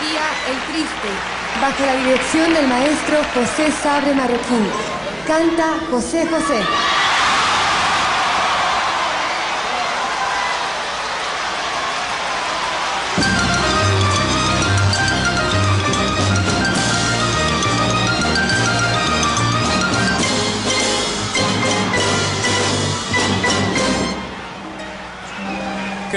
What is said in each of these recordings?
Melodía El Triste, bajo la dirección del maestro José Sabre Marroquín. Canta José José.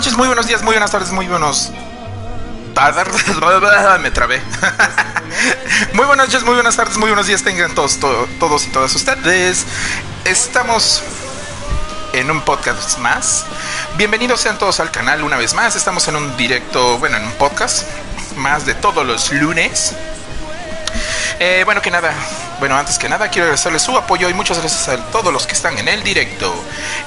noches, muy buenos días, muy buenas tardes, muy buenos. Me trabé. muy buenas noches, muy buenas tardes, muy buenos días tengan todos, to- todos y todas ustedes. Estamos en un podcast más. Bienvenidos sean todos al canal una vez más. Estamos en un directo, bueno, en un podcast más de todos los lunes. Eh, bueno, que nada, bueno, antes que nada quiero agradecerles su apoyo y muchas gracias a todos los que están en el directo.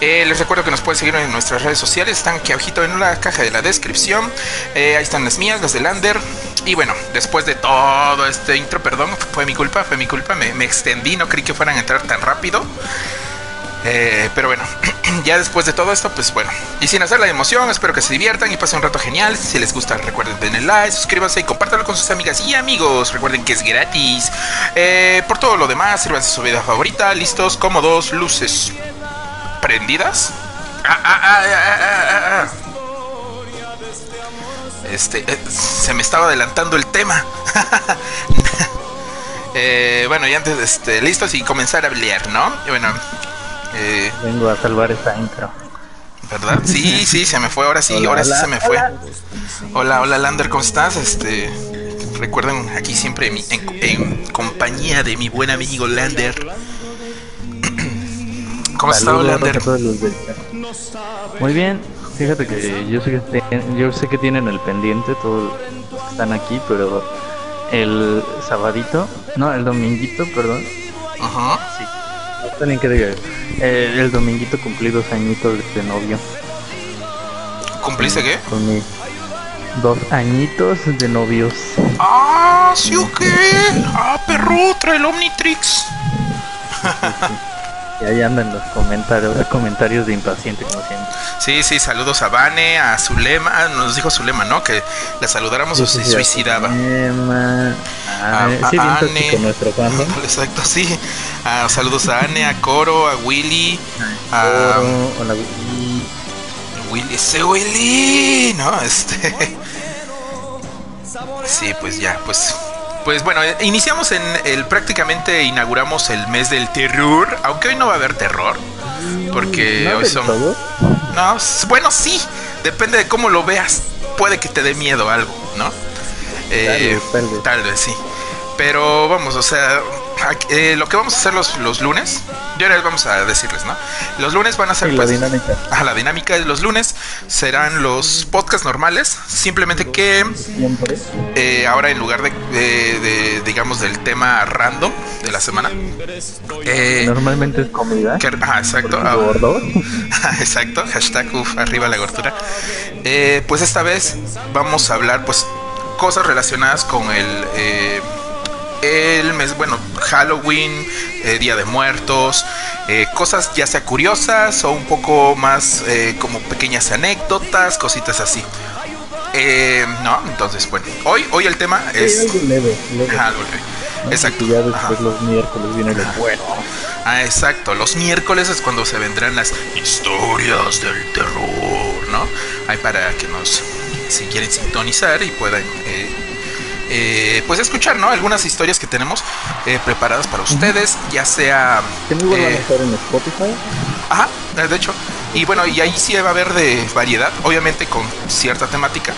Eh, les recuerdo que nos pueden seguir en nuestras redes sociales, están aquí abajito en la caja de la descripción. Eh, ahí están las mías, las de Lander. Y bueno, después de todo este intro, perdón, fue mi culpa, fue mi culpa, me, me extendí, no creí que fueran a entrar tan rápido. Eh, pero bueno, ya después de todo esto, pues bueno. Y sin hacer la emoción, espero que se diviertan y pasen un rato genial. Si les gusta, recuerden denle like, suscríbanse y compártanlo con sus amigas y amigos. Recuerden que es gratis. Eh, por todo lo demás, sírvanse su vida favorita. Listos, cómodos, luces prendidas. Ah, ah, ah. Este, eh, se me estaba adelantando el tema. Eh, bueno, y antes, este, listos y comenzar a hablar, ¿no? Y bueno, eh, Vengo a salvar esta intro. ¿verdad? Sí, sí, se me fue, ahora sí, Hola, ahora sí se me fue. hola. Hola, hola, Lander, ¿cómo estás? Este, recuerden aquí siempre mi- en, en compañía de mi buen amigo Lander. ¿Cómo has estado, Saludos Lander? Muy bien, fíjate que yo sé que, yo sé que tienen el pendiente todos los que están aquí, pero el sabadito, no, el dominguito, perdón, Ajá. sí, está que diga, eh, el dominguito cumplí dos añitos de novio ¿Cumpliste qué? con mi dos añitos de novios. Ah, sí o qué. Ah, perro, trae el Omnitrix. Y ahí andan los comentarios, comentarios de impaciente como siempre. Sí, sí, saludos a Vane, a Zulema. Nos dijo Zulema, ¿no? Que la saludáramos o se suicidaba. Emma, Ah, ah, sí, bien a tóxico Anne. nuestro fandom. Exacto, sí. Ah, saludos a Anne, a Coro, a Willy, a Oro, hola, Willy. Willy, ese Willy, ¿no? Este. Sí, pues ya, pues. Pues bueno, eh, iniciamos en el prácticamente inauguramos el mes del terror, aunque hoy no va a haber terror, porque ¿No hoy son todo? No, bueno, sí, depende de cómo lo veas. Puede que te dé miedo algo, ¿no? Eh, Tal vez, tal vez. sí. Pero vamos, o sea, eh, lo que vamos a hacer los, los lunes, y ahora vamos a decirles, ¿no? Los lunes van a ser Sí, la pues, dinámica. Ajá, la dinámica de los lunes serán los podcasts normales, simplemente que eh, ahora en lugar de, de- de, digamos, del tema random de la semana, eh, Normalmente es comida. que- ajá, exacto, ah, Gordo. Exacto, hashtag uf, arriba la gordura. Eh, pues esta vez vamos a hablar pues cosas relacionadas con el eh, el mes, bueno, Halloween, eh, Día de Muertos, eh, cosas ya sea curiosas o un poco más eh, como pequeñas anécdotas, cositas así. No, entonces bueno, hoy hoy el tema Sí, es algo leve, leve. Ajá, algo leve. ¿no? Exacto. Y ya ajá. después los miércoles viene lo bueno. Ah, exacto. Los miércoles es cuando se vendrán las historias del terror, ¿no? Hay para que nos, si quieren sintonizar y puedan, eh, eh, pues escuchar, ¿no? Algunas historias que tenemos eh, preparadas para ustedes, ya sea... Que a eh, estar en Spotify. Ajá, eh, de hecho. Y bueno, y ahí sí va a haber de variedad, obviamente con cierta temática.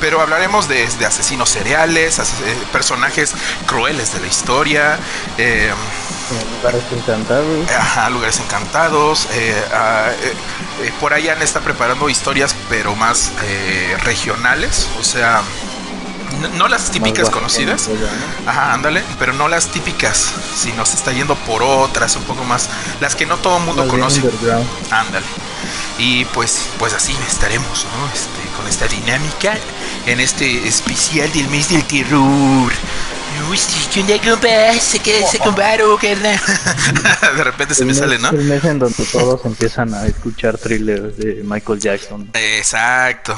Pero hablaremos de, de asesinos eh, personajes crueles de la historia, eh, lugares encantados. Ajá, lugares encantados. Ah, por allá está preparando historias, pero más regionales. O sea, no, las típicas conocidas. Ajá, ándale, pero no las típicas, sino se está yendo por otras, un poco más, las que no todo el mundo conoce. Ándale. Y pues, pues así estaremos, ¿no? Este, con esta dinámica en este especial del mes del terror. Uy, ¿qué onda, compa? Se queda ese comparo, carnal. De repente se me mes- sale, ¿no? El mes en donde todos empiezan a escuchar thrillers de Michael Jackson Exacto.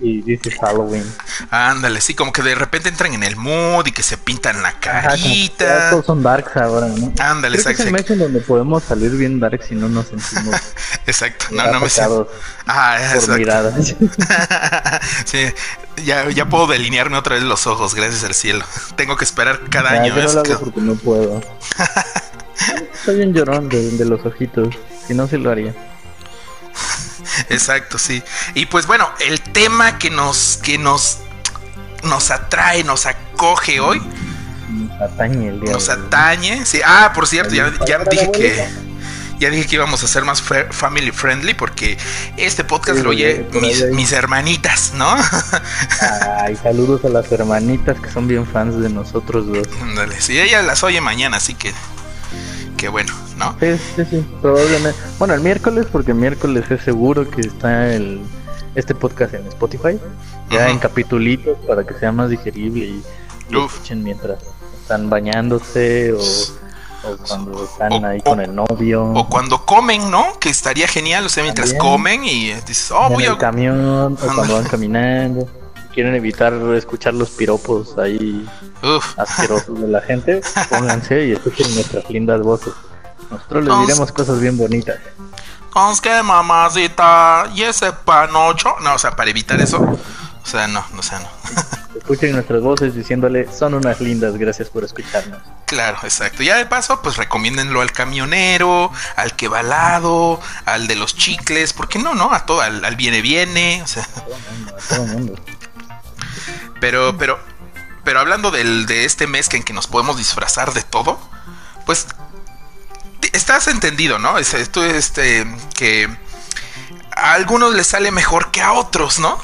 Y This is Halloween. Ándale, sí, como que de repente entran en el mood y que se pintan la Ajá, carita. todos son darks ahora, ¿no? Ándale, que es el exacto. mes en donde podemos salir bien darks y no nos sentimos Exacto. No, no me atacados Ah, por exacto. miradas. sí, ya, ya puedo delinearme otra vez los ojos, gracias al cielo. Tengo que esperar cada Ah, año. yo no lo hago porque no puedo. Soy un llorón de, de los ojitos. Si no, sí lo haría. Exacto, sí. Y pues bueno, el tema que nos, que nos, nos atrae, nos acoge hoy, Nos atañe el día nos atañe. Sí. Ah, por cierto, ya, ya dije que ya dije que íbamos a ser más family friendly porque este podcast Sí, lo oye mis, hermanitas, ¿no? Ay, saludos a las hermanitas que son bien fans de nosotros dos. Ándale, sí, ella las oye mañana, así que que bueno, ¿no? Sí, sí, sí, probablemente. Bueno, el miércoles, porque el miércoles es seguro que está el este podcast en Spotify, ya Ujú. en capitulitos para que sea más digerible y escuchen mientras están bañándose o, o cuando están O- ahí o- con el novio. O cuando comen, ¿no? Que estaría genial, o sea, mientras También. comen y dices, oh, en voy el a... camión o cuando van caminando. Quieren evitar escuchar los piropos ahí Uf. asquerosos de la gente, pónganse y escuchen nuestras lindas voces. Nosotros les diremos cosas bien bonitas. Con que mamacita y ese panocho. No, o sea, para evitar eso. O sea, no, no, o sea, no. Escuchen nuestras voces diciéndole, son unas lindas, gracias por escucharnos. Claro, exacto. Ya de paso, pues recomiéndenlo al camionero, al que va al lado, al de los chicles, ¿por qué no, no? A todo, al, al viene viene, o sea, A todo el mundo, a todo el mundo. pero, pero, pero hablando del, de este mes que en que nos podemos disfrazar de todo, pues estás entendido, ¿no? Es, esto este, que a algunos les sale mejor que a otros, ¿no?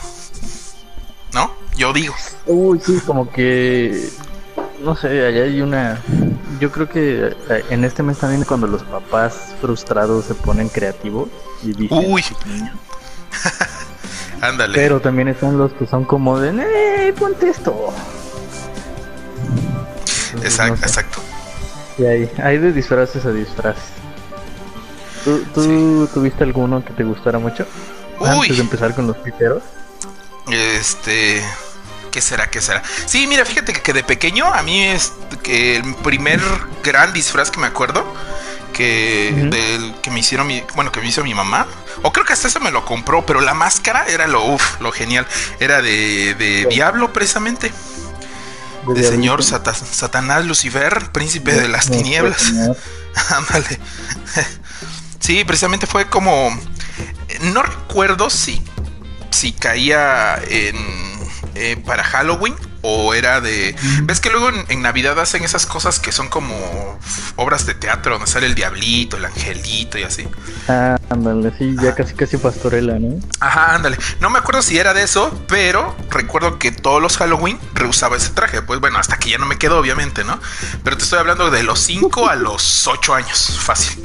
¿No? Yo digo. Uy, sí, como que, no sé, allá hay una... Yo creo que eh, en este mes también cuando los papás frustrados se ponen creativos y dicen... Uy. niños. Ándale. Pero también están los que son como de, ¡eh, ponte esto! Entonces, Exacto, no sé. exacto. Y hay, hay de disfraces a disfraces. ¿Tú, tú tuviste alguno que te gustara mucho? Antes de empezar con los piteros. Este. ¿Qué será? ¿Qué será? Sí, mira, fíjate que, que de pequeño a mí es que el primer gran disfraz que me acuerdo que del que me hicieron mi, bueno, que me hizo mi mamá, o creo que hasta eso me lo compró, pero la máscara era lo uf, lo genial, era de, de diablo precisamente, de señor Sata- Satanás Lucifer, príncipe de las tinieblas. Ándale. Sí, precisamente fue como. No recuerdo si. Si caía en. eh, para Halloween. O era de. ¿Ves que luego en, en Navidad hacen esas cosas que son como obras de teatro donde sale el diablito, el angelito y así? Ah, ándale, sí, ya casi casi pastorela, ¿no? Ajá, ándale. No me acuerdo si era de eso, pero recuerdo que todos los Halloween reusaba ese traje. Pues bueno, hasta que ya no me quedó, obviamente, ¿no? Pero te estoy hablando de los 5 a los 8 años, fácil.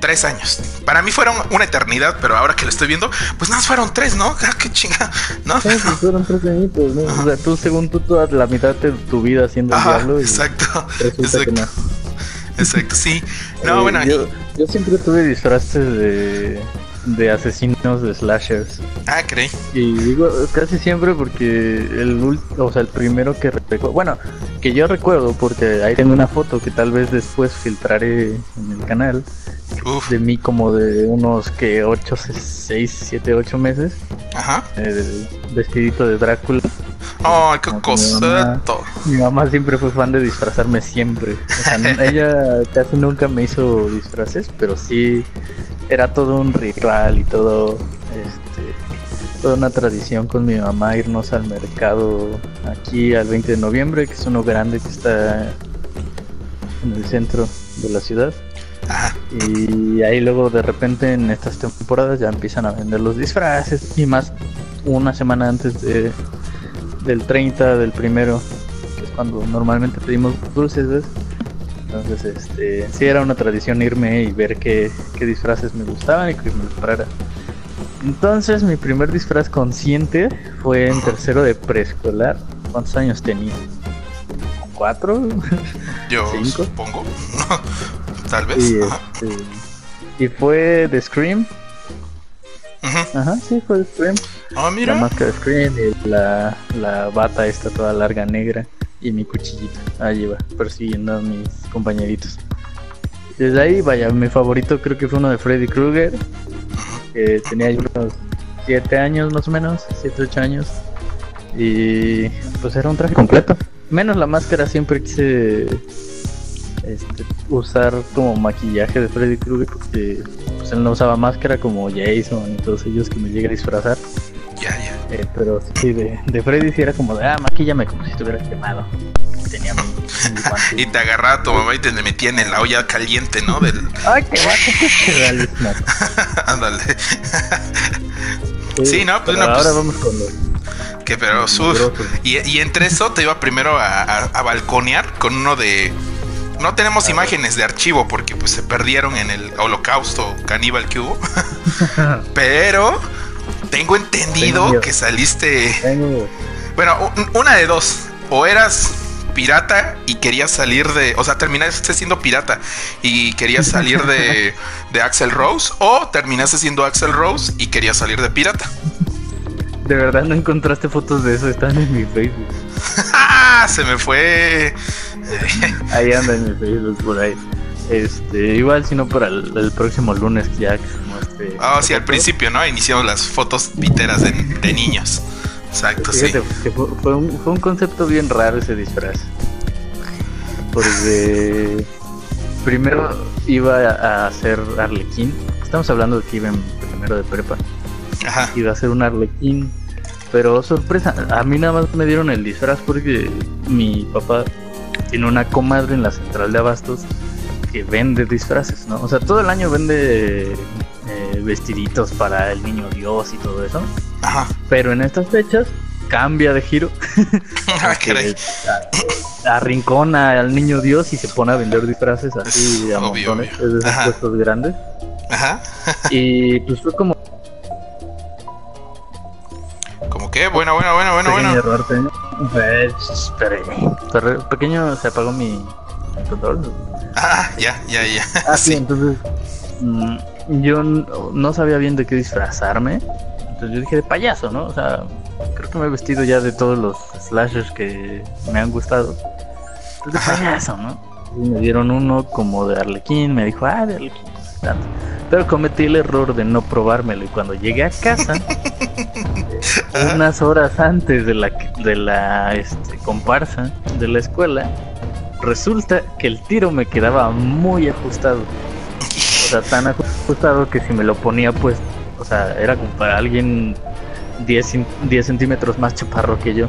Tres años. Para mí fueron una eternidad, pero ahora que lo estoy viendo, pues nada, más fueron tres, ¿no? Ah, qué chinga, ¿no? Sí, pues fueron tres añitos, ¿no? O sea, tú según tú toda la mitad de tu vida siendo el diablo y exacto. Exacto, no. exacto, sí. No, Eh, bueno, yo, yo siempre tuve disfraces de, de asesinos de slashers. ah, creí. Y digo casi siempre porque el o sea, el primero que recuerdo, bueno, que yo recuerdo porque ahí tengo una foto que tal vez después filtraré en el canal Uf, de mí como de unos que 8, 6, 7, 8 meses, ajá. vestidito de Drácula. Ay, qué Como que mi mamá- coseto. Mi mamá siempre fue fan de disfrazarme siempre. O sea, ella casi nunca me hizo disfraces, pero sí era todo un ritual y todo, este, toda una tradición con mi mamá irnos al mercado aquí al 20 de noviembre, que es uno grande que está en el centro. de la ciudad. Y ahí luego de repente en estas temporadas ya empiezan a vender los disfraces y más una semana antes de, del 30 del primero, que es cuando normalmente pedimos dulces, ¿ves? Entonces, este, sí era una tradición irme y ver qué, qué disfraces me gustaban y que me comprara. Entonces, mi primer disfraz consciente fue en tercero de preescolar. ¿Cuántos años tenía? ¿Cuatro? Yo supongo. Tal vez. Y, este, y fue de Scream. Ajá, sí, fue de Scream. Ah, mira. La máscara de Scream y la, la bata esta toda larga negra y mi cuchillito. Ahí va, persiguiendo a mis compañeritos. Desde ahí, vaya, mi favorito creo que fue uno de Freddy Krueger. Que tenía unos 7 años más o menos, 7, 8 años. Y pues era un traje completo. Menos la máscara, siempre quise este, usar como maquillaje de Freddy Krueger porque pues, él no usaba máscara como Jason y todos ellos que me llegué a disfrazar. Ya, ya. Eh, pero sí, de, de Freddy sí era como de, ah, maquillame como si estuviera quemado. Tenía mi, mi y te agarraba tu mamá y te metía en la olla caliente, ¿no? Del... Ay, qué guapo, qué realismo. Ándale. sí, no, pues no. Ahora pues... vamos con los que pero sus y, y, entre eso te iba primero a, a, a, balconear con uno de no tenemos imágenes de archivo porque pues se perdieron en el holocausto caníbal que hubo pero tengo entendido tengo que saliste tengo. bueno una de dos o eras pirata y querías salir de o sea terminaste siendo pirata y querías salir de, de Axel Rose o terminaste siendo Axel Rose y querías salir de pirata de verdad no encontraste fotos de eso, están en mi Facebook. Se me fue. ahí anda en mi Facebook por ahí. Este, igual si no para el, el, próximo lunes ya que se muestre. Ah, oh, sí, al principio, ¿no? Iniciamos las fotos piteras de, de niños. Exacto, Fíjate, sí. Fue, fue, un, fue un concepto bien raro ese disfraz. Porque primero iba a hacer Arlequín. Estamos hablando de que iba en primero de prepa. Ajá. Iba a ser un arlequín. Pero sorpresa, a mí nada más me dieron el disfraz porque mi papá tiene una comadre en la central de abastos que vende disfraces, ¿no? O sea, todo el año vende eh, vestiditos para el niño Dios y todo eso. Ajá. Pero en estas fechas cambia de giro. Ah, arrincona al niño Dios y se pone a vender disfraces así a obvio, montones, obvio. de esos Ajá. puestos grandes. Ajá. Y pues fue como como que bueno, bueno, bueno, bueno, bueno. Pequeño. Pues, pequeño se apagó mi control. Ah, ya, ya, ya. Ah, sí, entonces mm, yo no sabía bien de qué disfrazarme. Entonces yo dije de payaso, ¿no? O sea, creo que me he vestido ya de todos los slashers que me han gustado. Entonces de payaso, ¿no? Y me dieron uno como de Arlequín, me dijo, ah, de Arlequín. Tanto. Pero cometí el error de no probármelo y cuando llegué a casa, unas horas antes de la, de la este, comparsa de la escuela, resulta que el tiro me quedaba muy ajustado. O sea, tan ajustado que si me lo ponía, pues, o sea, era como para alguien 10, cen- 10 centímetros más chaparro que yo.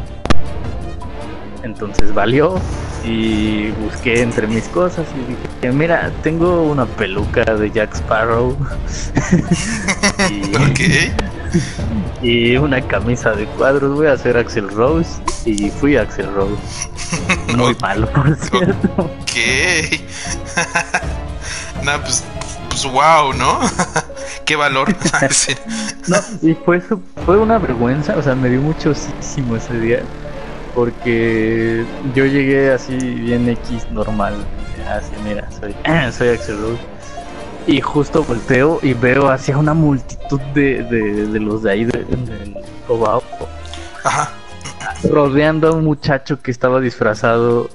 Entonces valió y busqué entre mis cosas y dije, mira, tengo una peluca de Jack Sparrow y, ok. y una camisa de cuadros, voy a hacer Axel Rose y fui Axel Rose. Muy malo, por cierto. Ok. nah, pues, pues wow, ¿no? Qué valor. No, y fue, fue una vergüenza, o sea, me dio muchísimo ese día. Porque yo llegué así bien X normal. Así, mira, soy, soy Axel Rose. Y justo volteo y veo hacia una multitud de, de, de los de ahí de- del Cobao Ajá. rodeando a un muchacho que estaba disfrazado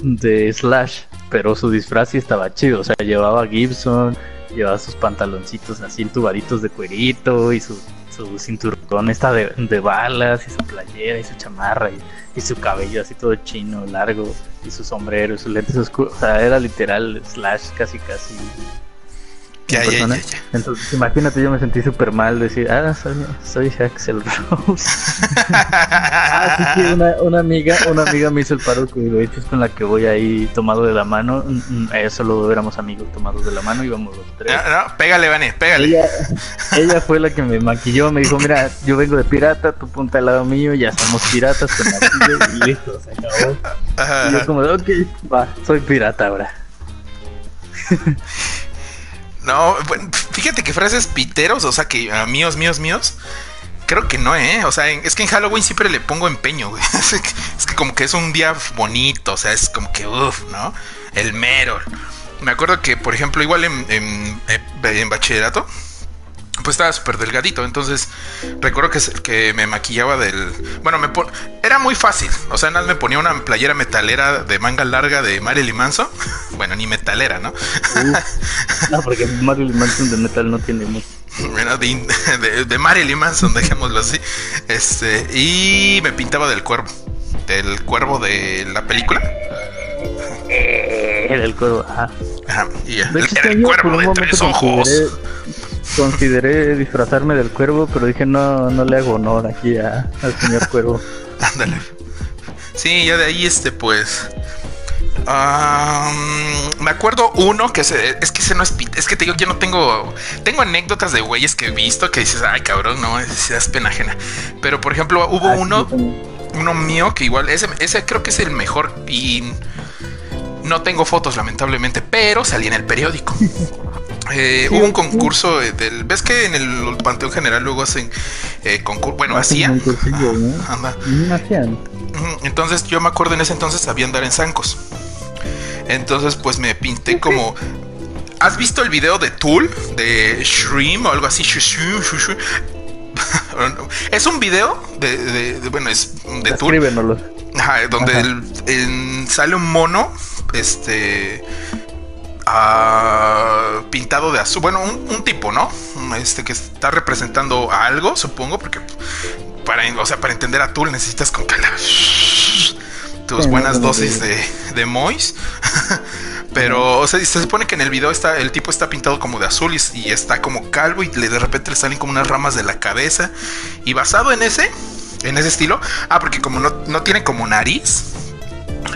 de Slash, pero su disfraz sí estaba chido, o sea, llevaba Gibson, llevaba sus pantaloncitos así entubaditos de cuerito y su, su cinturón esta de, balas y su playera y su chamarra y, y su cabello así todo chino, largo y su sombrero y sus lentes oscuros, o sea, era literal Slash casi casi Ya, ya, ya, ya. Entonces, imagínate, yo me sentí súper mal decir, ah, soy, soy Axel Rose. ah, una, una, amiga, una amiga me hizo el paro que de hecho es con la que voy ahí tomado de la mano. Mm, mm, eh, solo éramos amigos tomados de la mano, íbamos los tres. No, no, pégale, Vane, pégale. Ella, ella fue la que me maquilló, me dijo, mira, yo vengo de pirata, tú punta al lado mío, ya somos piratas, te maquillo y listo, se acabó. Y yo como, ok, va, soy pirata ahora. No, fíjate que frases piteros, o sea, que a míos, míos, míos. Creo que no, ¿eh? O sea, es que en Halloween siempre le pongo empeño, güey. Es que, como que es un día bonito, o sea, es como que, uff, ¿no? El mero. Me acuerdo que, por ejemplo, igual en, en, en bachillerato, pues estaba súper delgadito. Entonces, recuerdo que, que me maquillaba del. Bueno, me era muy fácil. O sea, nada me ponía una playera metalera de manga larga de Marilyn Manson. bueno, ni metalera, ¿no? no, porque Marilyn Manson de metal no tiene mucho. Bueno, de, de, Marilyn Manson, dejémoslo así. Este, y me pintaba del cuervo. Del cuervo de la película. Era el cuervo, ajá. Ajá, y ya. Era el cuervo de tres ojos consideré disfrazarme del cuervo, pero dije no, no le hago honor aquí a, al señor cuervo. Ándale. Sí, ya de ahí este pues. me acuerdo uno que se, es que ese no es es que te digo que yo no tengo tengo anécdotas de güeyes que he visto que dices ay cabrón no es, es pena ajena pero por ejemplo hubo ah, uno uno mío que igual ese, ese creo que es el mejor y no tengo fotos lamentablemente pero salí en el periódico Eh, hubo un concurso del. ¿Ves que en el Panteón General luego hacen eh, concurso? Bueno, hacían. Entonces yo me acuerdo en ese entonces sabía andar en zancos. Entonces, pues me pinté como. ¿Has visto el video de Tool? De Shreem o algo así. es un video de, bueno, es de Tool. donde sale un mono. Este pintado de azul. Bueno, un, tipo, ¿no? Este que está representando algo, supongo, porque para, o sea, para entender a Tool necesitas con tus buenas dosis de, de Mois. Pero, o sea, se supone que en el video está, el tipo está pintado como de azul y, está como calvo y de repente le salen como unas ramas de la cabeza. Y basado en ese, en ese estilo, ah, porque como no, no tiene como nariz,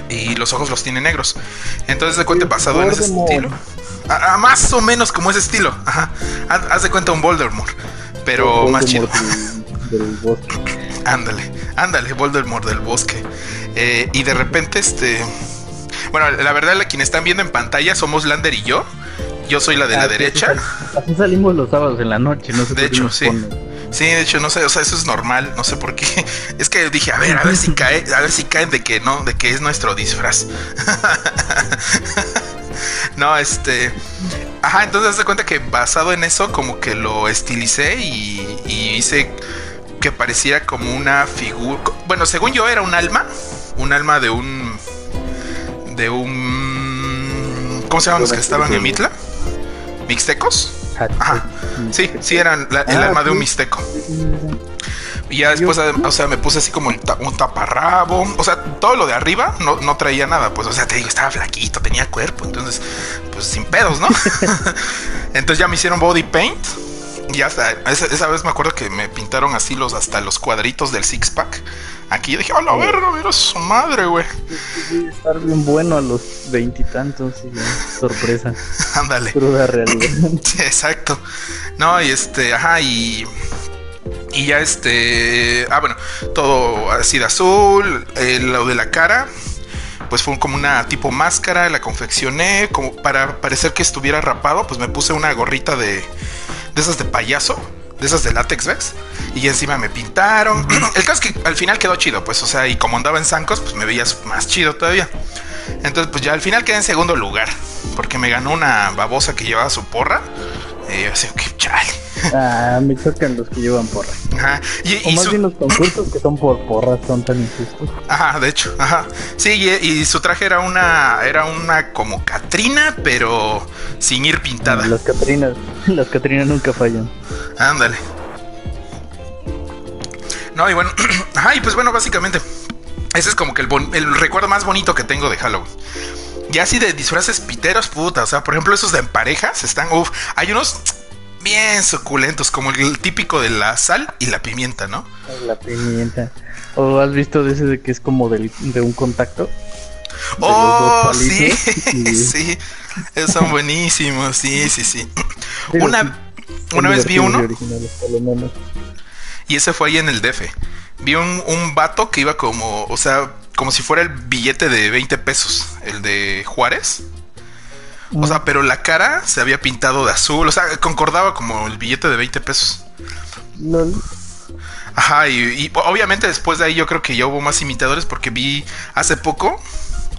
y los ojos los tiene negros. Entonces de cuenta basado en ese estilo. A, más o menos como ese estilo. Ajá. Haz, de cuenta un Voldemort. Pero más chido. ándale, ándale, Voldemort del bosque. Eh, y de repente, este. Bueno, la verdad, la quien están viendo en pantalla somos Lander y yo. Yo soy la de la ah, derecha. Así salimos los sábados en la noche, no sé De hecho, sí. Sí, de hecho, no sé, o sea, eso es normal, no sé por qué. Es que dije, a ver, a ver si cae, a ver si caen de que no, de que es nuestro disfraz. no, este. Ajá, entonces se cuenta que basado en eso, como que lo estilicé y, hice que pareciera como una figura. Bueno, según yo era un alma, un alma de un. de un. ¿Cómo se llaman los que estaban en Mitla? ¿Mixtecos? Ajá. Sí, sí, eran el ah, alma de un mixteco. Y ya después, o sea, me puse así como un taparrabo. O sea, todo lo de arriba no, no traía nada. Pues, o sea, te digo, estaba flaquito, tenía cuerpo. Entonces, pues sin pedos, ¿no? entonces ya me hicieron body paint. Y hasta esa, vez me acuerdo que me pintaron así los hasta los cuadritos del six pack. Aquí yo dije, a la verga, mira su madre, güey. Estar bien bueno a los veintitantos sorpresa. Ándale. Cruda realidad. exacto. No, y este, ajá, y. Y ya este. Ah, bueno, todo así de azul. lo de la cara. Pues fue como una tipo máscara. La confeccioné. Como para parecer que estuviera rapado. Pues me puse una gorrita de de esas de payaso, de esas de látex, ¿ves? Y encima me pintaron. El caso es que al final quedó chido, pues, o sea, y como andaba en zancos, pues me veías más chido todavía. Entonces, pues ya al final quedé en segundo lugar, porque me ganó una babosa que llevaba su porra. Y yo así, que chale. Ah, me chocan los que llevan porra. Ajá. Y, o más bien los concursos que son por porras son tan injustos. Ajá, de hecho, ajá. Sí, y, su traje era una, era una como Catrina, pero sin ir pintada. Las Catrinas, las Catrinas nunca fallan. Ándale. No, y bueno, ajá, y pues bueno, básicamente, ese es como que el, el recuerdo más bonito que tengo de Halloween. Ya así de disfraces piteros, puta. O sea, por ejemplo, esos de en parejas están. Uf, hay unos bien suculentos, como el típico de la sal y la pimienta, ¿no? La pimienta. ¿O has visto de ese de que es como del, de un contacto? Oh, sí, sí. Esos son buenísimos, sí, sí, sí. Una, una vez vi uno. Y ese fue ahí en el DF. Vi un, un vato que iba como, o sea, como si fuera el billete de 20 pesos, el de Juárez. O sea, pero la cara se había pintado de azul, o sea, concordaba como el billete de 20 pesos. Ajá, y, obviamente después de ahí yo creo que ya hubo más imitadores porque vi hace poco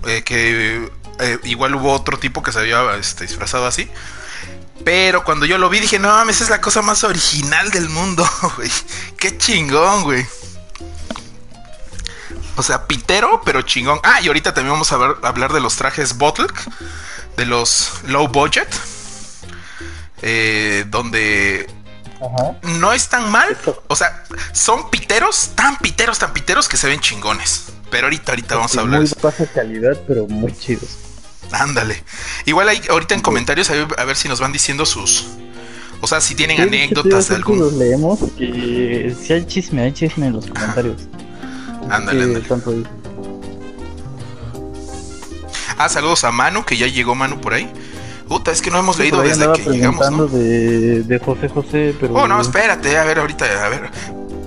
eh, que eh, igual hubo otro tipo que se había este, disfrazado así. Pero cuando yo lo vi dije, no mames, es la cosa más original del mundo, güey. Qué chingón, güey. O sea, pitero, pero chingón. Ah, y ahorita también vamos a, ver, hablar de los trajes Bottleck, de los low budget. Eh, donde no es tan mal. O sea, son piteros, tan piteros, tan piteros que se ven chingones. Pero ahorita, ahorita vamos a hablar. Muy baja calidad, pero muy chidos. Ándale. Igual ahí, ahorita en comentarios a ver, si nos van diciendo sus. O sea, si tienen anécdotas de algún. Los leemos, si hay chisme, hay chisme en los comentarios. ándale, Ah, saludos a Manu, que ya llegó Manu por ahí. Puta, es que no hemos leído desde que llegamos, ¿no? De, de José José, pero... Oh, no, espérate, a ver, ahorita, a ver.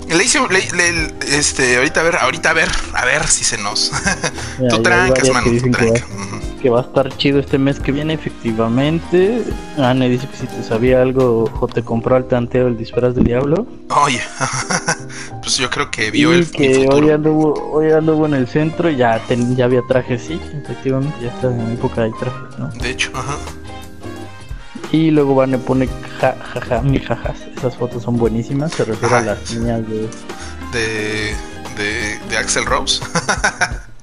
Le hice, le, este, ahorita a ver, ahorita a ver, a ver si se nos. tú trancas, mano, tú trancas. Que, va a estar chido este mes que viene, efectivamente. Anne dice que si te sabía algo o te compró al tanteo el disfraz del diablo. Oye, pues yo creo que vio el que hoy anduvo, hoy anduvo en el centro, ya, ya había trajes, sí, efectivamente, ya está en época de trajes, ¿no? De hecho, ajá. Y luego van a poner ja, ja, mi jajas. Esas fotos son buenísimas. Se refiere a las niñas de. De. De, de Axel Rose.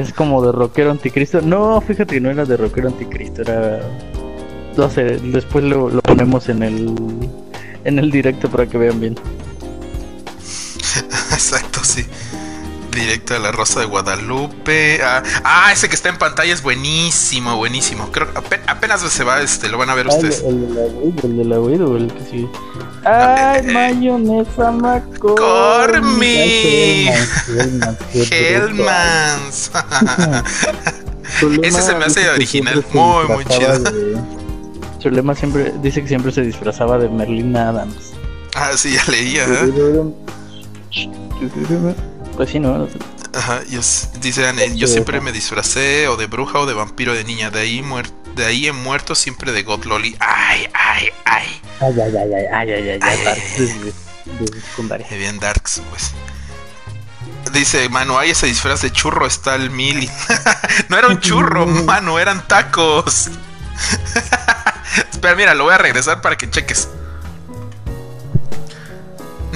es como de rockero anticristo. No, fíjate que no era de rockero anticristo. Era. No sé, después lo, lo ponemos en el. En el directo para que vean bien. Exacto, sí. Directo de la Rosa de Guadalupe. Ah, ah, ese que está en pantalla es buenísimo, buenísimo. Creo que apenas se va, este, lo van a ver ustedes. El, de la Wii, el de la Wii o el que sigue. Ay, eh, mayonesa McCormick. Hellmans. Ese se me hace original, muy, muy chido. Chulema siempre dice que siempre se disfrazaba de Merlina Adams. Ah, sí, ya leía. ¿eh? Pues sí, ¿no? Ajá, dice Anne, yo siempre me disfracé o de bruja o de vampiro de niña, de ahí de ahí he muerto siempre de God Loli. Ay, ay, ay. Ay, ay, ay, ay, ay, ay, ay, ay, ay, Bien darks, pues. Dice, mano, hay ese disfraz de churro, está el mili. no era un churro, mano, eran tacos. Espera, mira, lo voy a regresar para que cheques.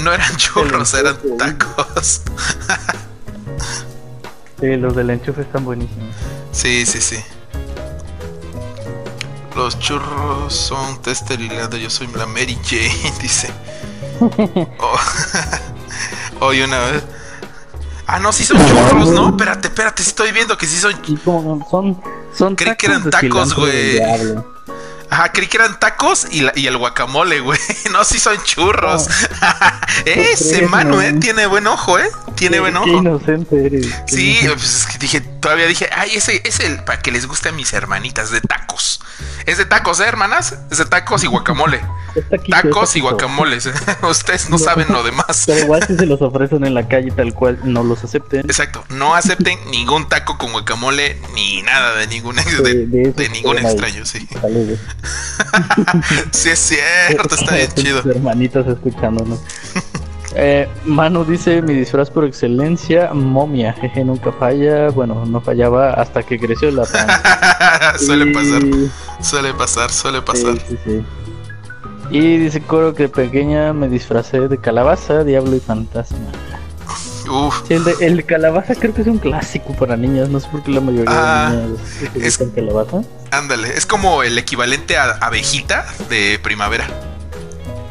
No eran churros, eran tacos. sí, los del enchufe están buenísimos. Sí, sí, sí. Los churros son testerilado, yo soy la Mary Jane, dice. oh. Hoy una vez. Ah, no, sí son churros, ¿no? Espérate, espérate, estoy viendo que sí son. Son, son Creí que eran tacos, güey. Ajá, creí que eran tacos y, la, y el guacamole, güey. No, sí son churros. Ese mano, eh, tiene buen ojo, eh. Tiene buen ojo. Qué inocente eres. Sí, pues es que dije, todavía dije, ay, ese es el para que les guste a mis hermanitas de tacos. Es de tacos, ¿eh, hermanas? Es de tacos y guacamole. tacos y guacamoles. Ustedes no, saben lo demás. Pero igual si se los ofrecen en la calle tal cual, no los acepten. Exacto, no acepten ningún taco con guacamole ni nada de ningún, de, ningún extraño, sí. sí es cierto, está bien chido. Hermanitas escuchándonos. Eh, Manu dice mi disfraz por excelencia, momia, jeje, nunca falla, bueno, no fallaba hasta que creció la suele pasar, suele pasar, suele pasar. Y dice Coro que pequeña me disfracé de calabaza, diablo y fantasma. El, de, calabaza creo que es un clásico para niñas, no sé por qué la mayoría de ah, niñas es calabaza. Ándale, es como el equivalente a abejita de primavera.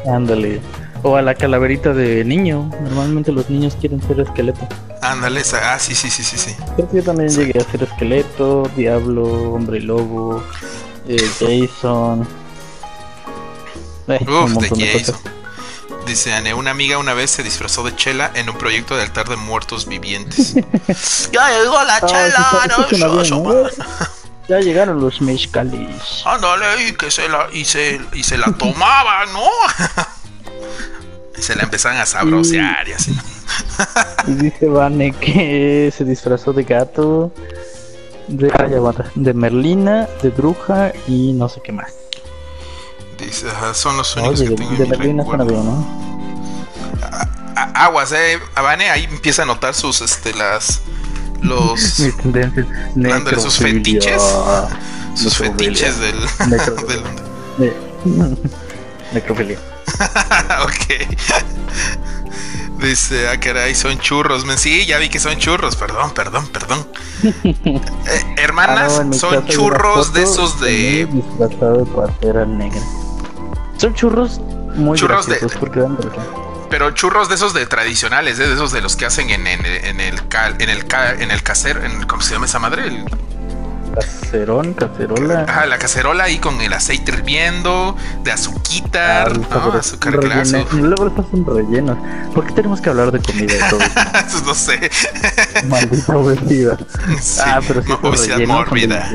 Ándale. O a la calaverita de niño. Normalmente los niños quieren ser esqueleto. Ándale. Ah, sí, sí, sí, sí, sí. Creo que yo también llegué a ser esqueleto, diablo, hombre lobo, eh, Jason. Eh, un Uf, de montón de Jason. cosas. Dice Anne, una amiga una vez se disfrazó de Chela en un proyecto de altar de muertos vivientes. ya llegó la Ah, Chela, no, yo- ¿no? Ya llegaron los mezcalis. Ándale, y que se la, y se, y se la tomaba, ¿no? y se la empezaban a sabrosear y así. Y dice Vane que se disfrazó de gato, de, ah, de Merlina, de bruja y no sé qué más. Dice, ajá, son los únicos Oye, que de, tengo de en mi Merlina suena recuerdo. ¿no? A- Aguas, eh, Avane ahí empieza a notar sus, este, las, los. Ándale, sus fetiches. sus fetiches del, Necrofilia. del, Necrofilia. ok. Dice, ah, caray, son churros. Sí, ya vi que son churros. Perdón, perdón, perdón. Eh, hermanas, Ah, no, mi son churros de foto esos de. Disfrazado de negra. Son churros muy Churros de- porque dan. Pero churros de esos de tradicionales, de esos de los que hacen en, en, en el cal- en el ca- en el casero, en, ¿cómo se llama esa madre? El- Cacerón, cacerola. ajá, la cacerola ahí con el aceite hirviendo, de azuquita, Ah, ¿no? Azúcar rellenos. glaso. Luego estos son rellenos. ¿Por qué tenemos que hablar de comida y todo? no sé. Maldita obesidad. Sí, ah, pero sí, obesidad mórbida.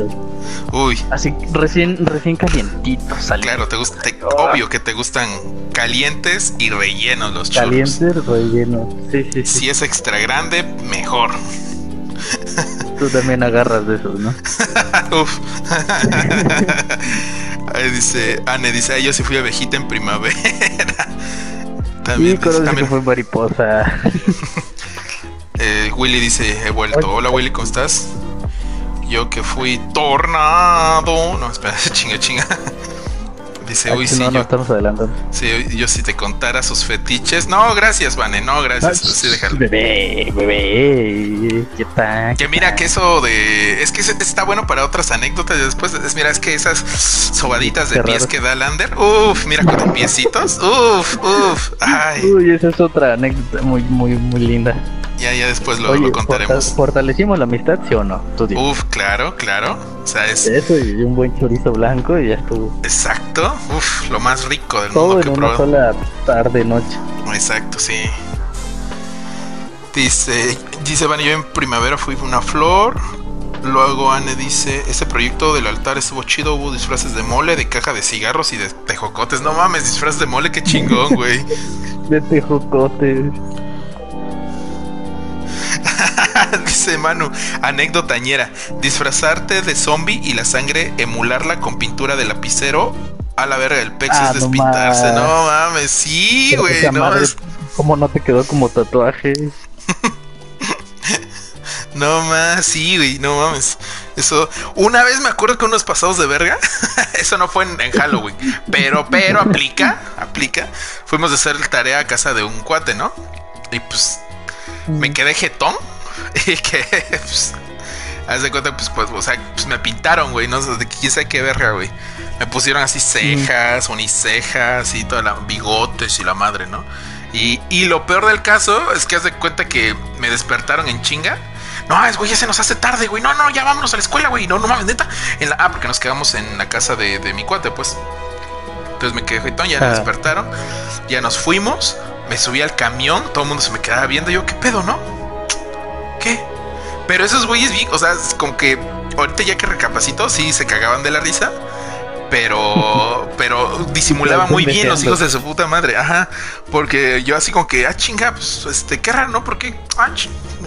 Uy, Así recién, recién calientitos salen. claro, te gusta, te- obvio que te gustan calientes y rellenos los churros. Calientes rellenos. Sí, sí, sí. Si es extra grande, mejor. Tú también agarras de esos, ¿no? Uf. Ahí dice, Anne dice, "Ay, yo sí fui abejita en primavera. También, Y dice- que también, fue mariposa. eh, Willy dice, he vuelto. Hola Willy, ¿cómo estás? Yo que fui tornado. No, espera, chinga, chinga. Dice, uy, sí, no, no, yo, estamos adelantando. sí, yo si te contara sus fetiches. No, gracias, Vane, no, gracias. Ay, Sí, déjalo. Bebé, bebé. ¿Qué tal? Que mira que eso de. Es que está bueno para otras anécdotas. y Después, es, mira, es que esas sobaditas de Qué pies raro. que da Lander. Uf, mira con piecitos. Uf, uf. Ay, Uy, esa es otra anécdota muy, muy, muy linda. Ya, ya después lo, Oye, lo contaremos. forta- ¿fortalecimos la amistad, sí o no? Tú. Uf, claro, claro. O sea, es Eso y un buen chorizo blanco y ya estuvo. exacto. Uf, lo más rico del Todo mundo en que una probé. sola tarde, noche. Exacto, sí. Dice, dice Vani, yo en primavera fui una flor. Luego Anne dice, ese proyecto del altar estuvo chido, hubo disfraces de mole, de caja de cigarros y de tejocotes. No mames, disfraces de mole, qué chingón, güey. De tejocotes. dice Manu, anécdotañera, disfrazarte de zombie y la sangre emularla con pintura de lapicero. A la verga, el pex Ah, es no despintarse. más. No mames, sí, güey. No, madre, es- ¿Cómo no te quedó como tatuaje? No más, sí, güey, no mames. Eso, una vez me acuerdo que unos pasados de verga, eso no fue en, en Halloween, pero, pero aplica, aplica. Fuimos a hacer tarea a casa de un cuate, ¿no? Y pues me quedé jetón y que, pues, haz de cuenta, pues, pues, o sea, pues me pintaron, güey, no sé de quién sabe qué verga, güey. Me pusieron así cejas, unicejas y toda la bigotes y la madre, ¿no? Y, y lo peor del caso es que haz de cuenta que me despertaron en chinga. No, es güey, ya se nos hace tarde, güey. No, no, ya vámonos a la escuela, güey. No, no mames, neta. En la, ah, porque nos quedamos en la casa de, de mi cuate, pues. Entonces me quedé jetón, ya Ah. nos despertaron. Ya nos fuimos. Me subí al camión. Todo el mundo se me quedaba viendo. Yo, ¿qué pedo, no? ¿Qué? Pero esos güeyes, o sea, es como que ahorita ya que recapacito, sí se cagaban de la risa. Pero, pero disimulaba muy bien los hijos de su puta madre, ajá. Porque yo así como que, ah, chinga, pues, este, qué raro, ¿no? Porque, ah,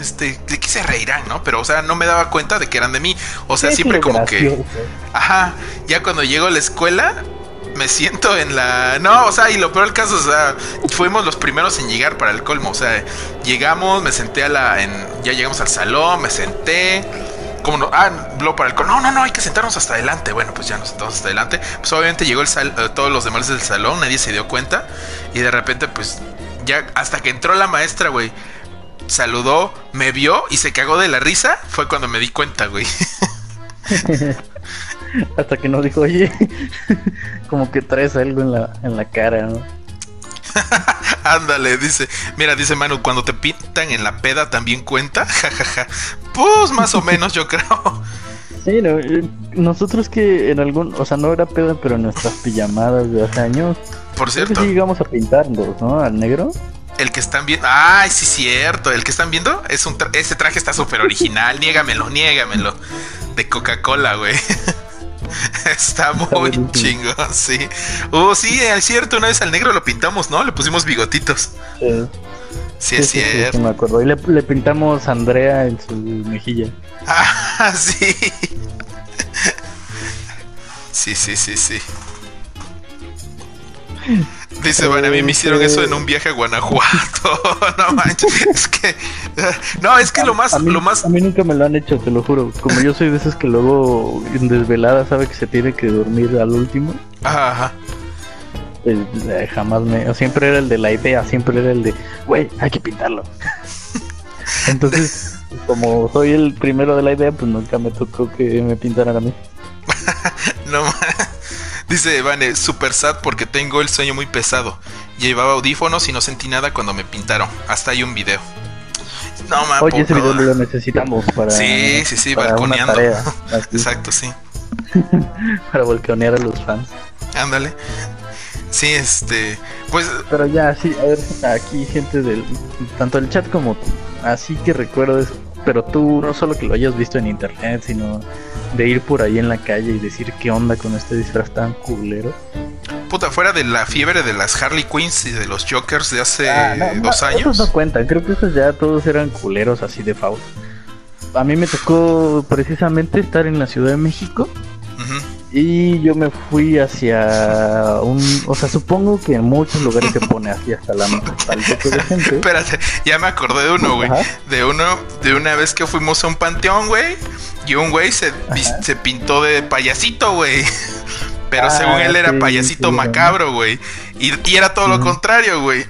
este, de qué se reirán, ¿no? Pero, o sea, no me daba cuenta de que eran de mí. O sea, siempre como que, ajá, ya cuando llego a la escuela, me siento en la. No, o sea, y lo peor del caso, o sea, fuimos los primeros en llegar para el colmo. O sea, llegamos, me senté a la. Ya llegamos al salón, me senté. ¿Cómo no? Ah, luego para el colmo. No, no, no, hay que sentarnos hasta adelante. Bueno, pues ya nos sentamos hasta adelante. Pues obviamente llegó el sal, eh, todos los demás del salón, nadie se dio cuenta. Y de repente, pues, ya hasta que entró la maestra, güey. Saludó, me vio y se cagó de la risa. Fue cuando me di cuenta, güey. Hasta que nos dijo, oye, como que traes algo en la, en la cara, ¿no? Ándale, dice. Mira, dice Manu, cuando te pintan en la peda también cuenta. Jajaja. pues más o menos, yo creo. Sí, no, eh, nosotros que en algún, o sea, no era peda, pero en nuestras pijamadas de hace años. Por cierto. Sí llegamos a pintarnos, ¿no? Al negro. El que están viendo. Ay, sí, cierto. El que están viendo es un ese traje está súper original. niégamelo, niégamelo. De Coca-Cola, güey. Está muy chingón, sí. Oh, sí, es cierto, una vez al negro lo pintamos, ¿no? Le pusimos bigotitos. Sí, sí, es cierto. me acuerdo. Y le, le, pintamos a Andrea en su mejilla. Ah, sí. Sí, sí, sí, sí. Dice, bueno, a mí me hicieron eso en un viaje a Guanajuato. no manches, es que no, es que lo más a mí, lo más a mí nunca me lo han hecho, te lo juro. Como yo soy de esos que luego en desvelada sabe que se tiene que dormir al último. Ajá, ajá. Pues, eh, jamás me, siempre era el de la idea, siempre era el de, güey, hay que pintarlo. Entonces, como soy el primero de la idea, pues nunca me tocó que me pintaran a mí. no Dice Vane, super sad porque tengo el sueño muy pesado. Llevaba audífonos y no sentí nada cuando me pintaron. Hasta hay un video. No, man, Oye, ese video lo necesitamos para. Sí, sí, sí, para balconeando. Exacto, sí. para balconear a los fans. Ándale. Sí, este. Pues. Pero ya, sí, a ver, aquí gente del. Tanto el chat como. Así que recuerdes. Pero tú, no solo que lo hayas visto en internet, sino de ir por ahí en la calle y decir qué onda con este disfraz tan culero. Puta, fuera de la fiebre de las Harley Quinns y de los Jokers de hace ah, dos años. Esos no cuentan, creo que esos ya todos eran culeros así de faul. A mí me tocó precisamente estar en la Ciudad de México. Y yo me fui hacia un. O sea, supongo que en muchos lugares se pone así hasta la al de gente. Espérate, ya me acordé de uno, güey. De uno, de una vez que fuimos a un panteón, güey. Y un güey se, se pintó de payasito, güey. Pero ah, según él era payasito macabro, güey. Y, era todo lo contrario, güey.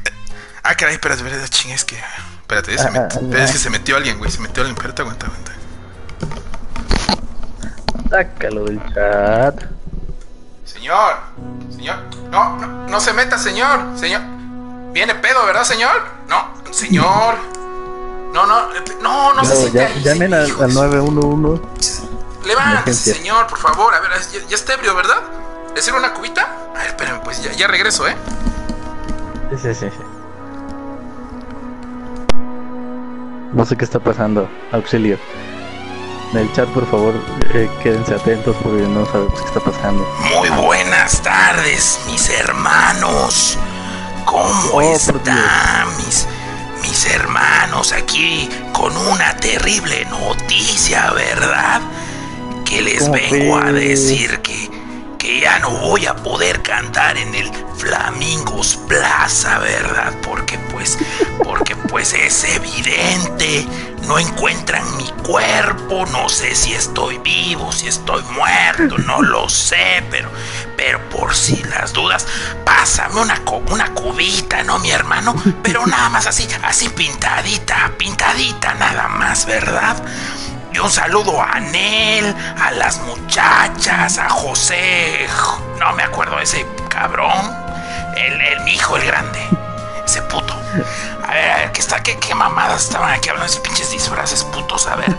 Ah, caray, espérate, espérate, ching, es que. Espérate, se ah, ah, es que se metió alguien, güey. Se metió alguien. Espérate, aguanta, aguanta. Sácalo del chat. Señor, señor, no, no, no se meta, señor, señor. Viene pedo, ¿verdad, señor? No, señor. No, no, no, no, se siente ahí. Llamen al, 911. Levántese, señor, por favor. A ver, ya, está ebrio, ¿verdad? ¿Le sirve una cubita? A ver, espérenme, pues ya, ya regreso, ¿eh? Sí, sí, sí. No sé qué está pasando. Auxilio. En el chat, por favor, eh, quédense atentos porque no sabemos qué está pasando. Muy buenas tardes, mis hermanos. ¿Cómo oh, están mis, mis hermanos aquí con una terrible noticia, verdad? Que les vengo a decir que, que ya no voy a poder cantar en el Flamingos Plaza, ¿verdad? Porque pues, porque pues es evidente, no encuentran mi cuerpo, no sé si estoy vivo, si estoy muerto, no lo sé, pero, pero por si las dudas, pásame una, una cubita, ¿no, mi hermano? Pero nada más así, así pintadita, pintadita, nada más, ¿verdad? Y un saludo a Anel, a las muchachas, a José, no me acuerdo ese cabrón, el, el hijo, el grande. Ese puto. A ver, a ver, ¿qué está? ¿Qué, qué mamadas estaban aquí hablando de esos pinches disfraces putos? A ver.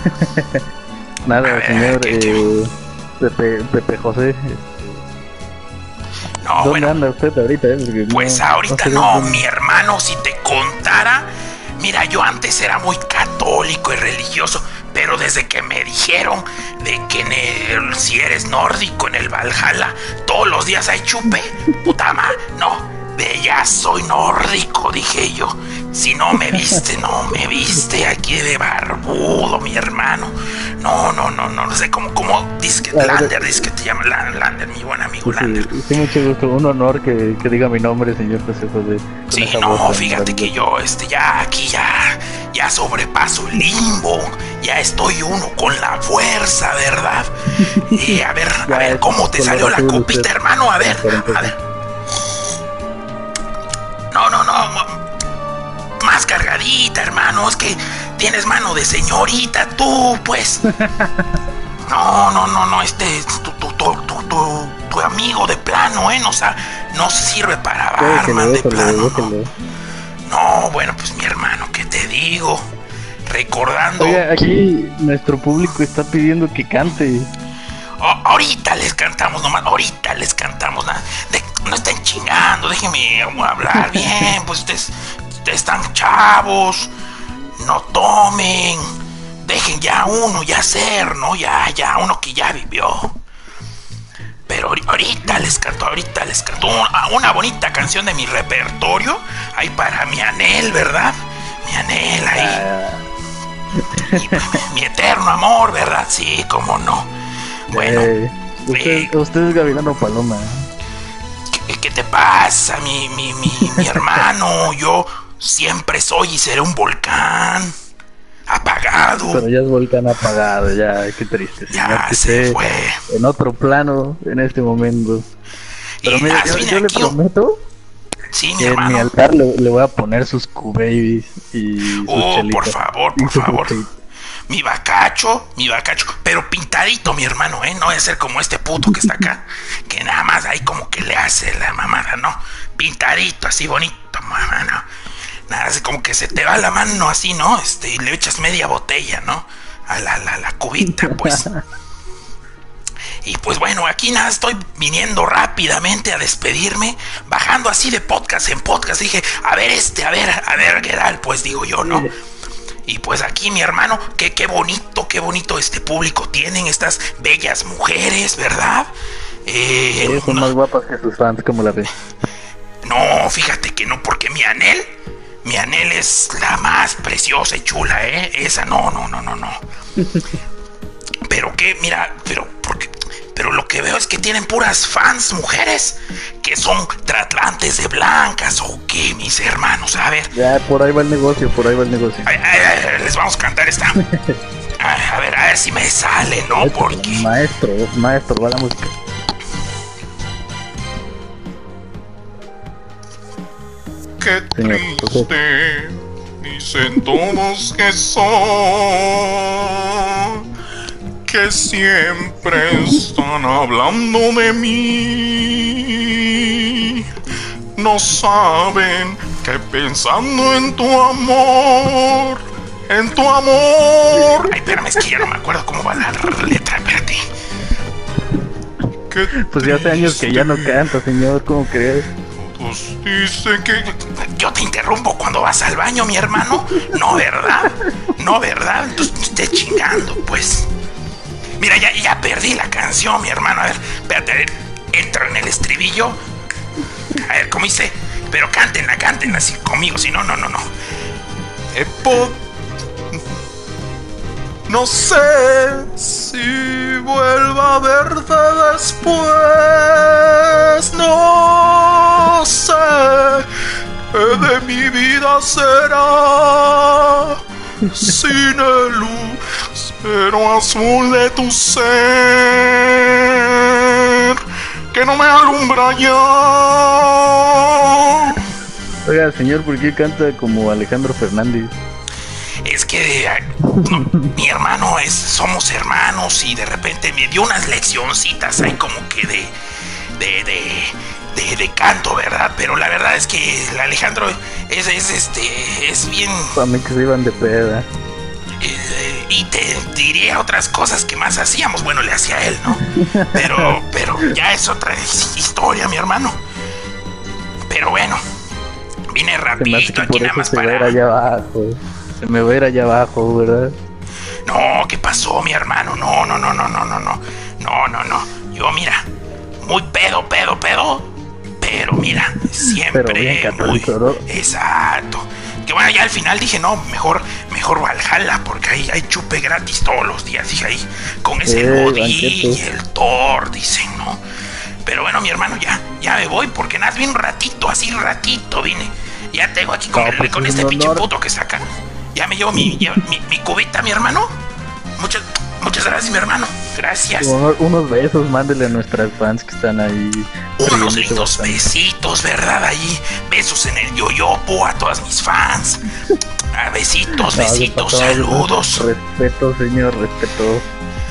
Nada, señor eh, Pepe, Pepe José. No, ¿Dónde bueno, anda usted ahorita? Eh? pues ahorita no, mi hermano, si te contara. Mira, yo antes era muy católico y religioso, pero desde que me dijeron de que en el, si eres nórdico en el Valhalla, todos los días hay chupe, puta ma, no, de ya soy nórdico, dije yo. Si no me viste, no me viste aquí de barbudo, mi hermano. No, no, no, no, no sé cómo, cómo, disque, Lander, disque te llama Lander, mi buen amigo Lander. Sí, mucho gusto, un honor que, que diga mi nombre, señor José José. Sí, no, fíjate que yo, este, ya, aquí ya, ya sobrepaso el limbo, ya estoy uno con la fuerza, ¿verdad? Y a ver, a ver, ¿cómo te salió la copita, hermano? A ver, a ver. No, no, no, más cargadita, hermano. Es que tienes mano de señorita, tú, pues. No, no, no, no, este, tu, tu, tu, tu, amigo de plano, ¿eh? No, o sea, no sirve para barman de plano. No, bueno, pues mi hermano, ¿qué te digo? Recordando. Oiga, aquí nuestro público está pidiendo que cante. Oh, ahorita les cantamos nomás, ahorita les cantamos. nada. No estén chingando, déjenme hablar bien. Pues ustedes, ustedes están chavos, no tomen. Dejen ya uno ya ser, ¿no? Ya, ya, uno que ya vivió. Pero ahori- ahorita les canto, ahorita les canto una, bonita canción de mi repertorio. Ahí para mi Anel, ¿verdad? Mi Anel ahí. Mi, mi eterno amor, ¿verdad? Sí, cómo no. Bueno, Eh, usted, usted es Gavilano Paloma. ¿qué, qué te pasa, mi, mi, mi, mi hermano? Yo siempre soy y seré un volcán. Apagado. Pero ya es volcán apagado, ya, qué triste. Ya que se fue. En otro plano en este momento. Pero Y más yo, le aquí- prometo Sí, que en mi altar le, le voy a poner sus Q-Babies y sus Oh, chelitas. por favor, por favor. Mi bacacho, mi bacacho, pero pintadito, mi hermano, ¿eh? No voy a ser como este puto que está acá, que nada más ahí como que le hace la mamada, ¿no? Pintadito, así bonito, mamá, ¿no? Nada, así como que se te va la mano así, ¿no? Este, y le echas media botella, ¿no? A la, la, la cubita, pues. Y pues bueno, aquí nada, estoy viniendo rápidamente a despedirme, bajando así de podcast en podcast. Dije, a ver este, a ver, a ver qué tal, pues digo yo, ¿no? Y pues aquí mi hermano, qué, qué bonito, qué bonito este público tienen estas bellas mujeres, ¿verdad? Eh, Sí, son más guapas que sus fans, como la ve. no, fíjate que no, porque mi Anel, mi Anel es la más preciosa y chula, ¿eh? Esa no, no, no, no, no. Pero que, mira, pero, porque, pero lo que veo es que tienen puras fans mujeres que son tratantes de blancas o qué, mis hermanos, a ver. Ya, por ahí va el negocio, por ahí va el negocio. Ay, ay, ay, les vamos a cantar esta. A ver, a ver si me sale, ¿no? Porque. Maestro, maestro, va la música. Qué triste, dicen todos que soy, que siempre están hablando de mí. No saben que pensando en tu amor, en tu amor. Ay, espérame, es que ya no me acuerdo cómo va la letra, espérate. Qué Pues ya hace años que ya no canta, señor, ¿cómo crees? Pues dice que... Yo te interrumpo cuando vas al baño, mi hermano. No, ¿verdad? No, ¿verdad? Entonces estés chingando, pues. Mira, ya, perdí la canción, mi hermano. A ver, espérate, a ver. Entro en el estribillo. A ver, ¿cómo dice? Pero cántenla, cántenla así conmigo, si no, no, no, no. Eh, po- No sé si vuelva a verte después. No sé de mi vida será sin el lucero azul de tu ser que no me alumbra ya. Oiga, señor, ¿por qué canta como Alejandro Fernández? Es que no, mi hermano es, somos hermanos y de repente me dio unas leccioncitas ahí como que de, de, de, de, de canto, ¿verdad? Pero la verdad es que el Alejandro es, es este, es bien, Para mí que se iban de peda. eh, y te diría otras cosas que más hacíamos, bueno, le hacía a él, ¿no? Pero, pero ya es otra historia, mi hermano. Pero bueno, vine Se me hace rapidito aquí nada más se va a ir para... allá abajo. Se me va a ir allá abajo, ¿verdad? No, ¿qué pasó, mi hermano? No, no, no, no, no, no, no. No, no, no. Yo, mira, muy pedo, pedo, pedo. Pero mira, siempre Pero bien muy. Exacto. Que bueno, ya al final dije, no, mejor, mejor Valhalla, porque ahí hay chupe gratis todos los días. Dije ahí, con ese Eh, y el Thor, dicen, ¿no? Pero bueno, mi hermano, ya, ya me voy, porque nada, bien un ratito, así ratito vine. Ya tengo aquí con, No, el- pues, con es este pinche puto que acá. Ya me llevo mi, mi, mi cubita, mi hermano. Muchas, muchas gracias, mi hermano. Gracias. Unos, unos besos, mándele a nuestras fans que están ahí. Unos lindos bastante. besitos, ¿verdad? Ahí. Besos en el yoyopo a todas mis fans. Ah, besitos, No, de besitos, pasada, saludos. Respeto, señor, respeto.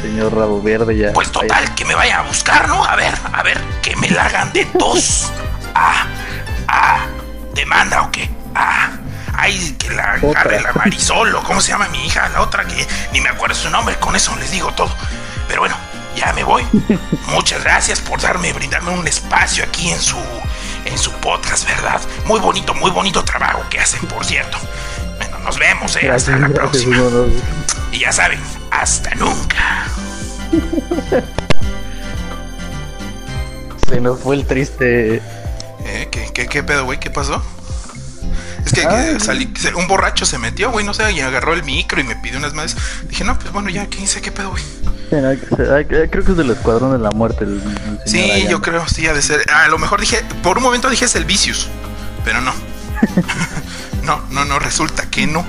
Señor Rabo Verde ya. Pues total, que me vayan a buscar, ¿no? A ver, a ver, que me la hagan de dos. Ah, ah, demanda o qué. Ah, Ay, que la agarre la Marisol, o cómo se llama mi hija, la otra que ni me acuerdo su nombre, con eso les digo todo. Pero bueno, ya me voy. Muchas gracias por darme, brindarme un espacio aquí en su, en su podcast, ¿verdad? Muy bonito, muy bonito trabajo que hacen, por cierto. Bueno, nos vemos, ¿eh? hasta la próxima. Y ya saben, hasta nunca. Se nos fue el triste. ¿Eh? ¿Qué, qué, qué pedo, güey? ¿Qué pasó? Es que, que salí, un borracho se metió, güey, no sé, y agarró el micro y me pidió unas más. Dije, no, pues bueno, ya, ¿quién sabe qué pedo, güey? Sí, no, hay que ser- hay que- creo que es del Escuadrón de la Muerte. El, Sí, yo creo, sí, ha de ser. A lo mejor dije, por un momento dije es el Vicious, pero no. no, no, no, resulta que no.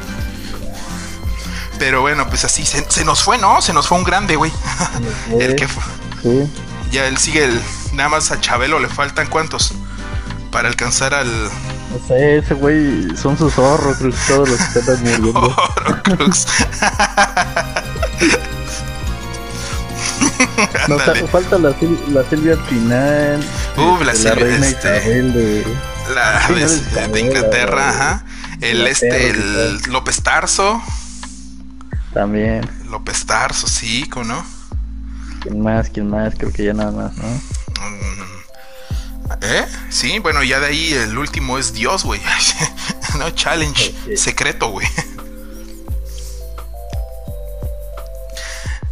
Pero bueno, pues así, se, se nos fue, ¿no? Se nos fue un grande, güey. el que fue. Sí. Ya él sigue el. Nada más a Chabelo le faltan cuántos para alcanzar al No sé, ese güey son sus que todos los que están muriendo. Horcrux. No, fa- Ándale. falta la, la Silvia Pinal. Uf, la este, Silvia, reina este, Isabel de. La de, de Inglaterra, la- ajá. El Inglaterra, este, el. López Tarso. También. López Tarso, sí, ¿cómo no? ¿Quién más? ¿Quién más? Creo que ya nada más, ¿no? Mm, ¿Eh? Sí, bueno, ya de ahí el último es Dios, güey. no, challenge. Secreto, güey.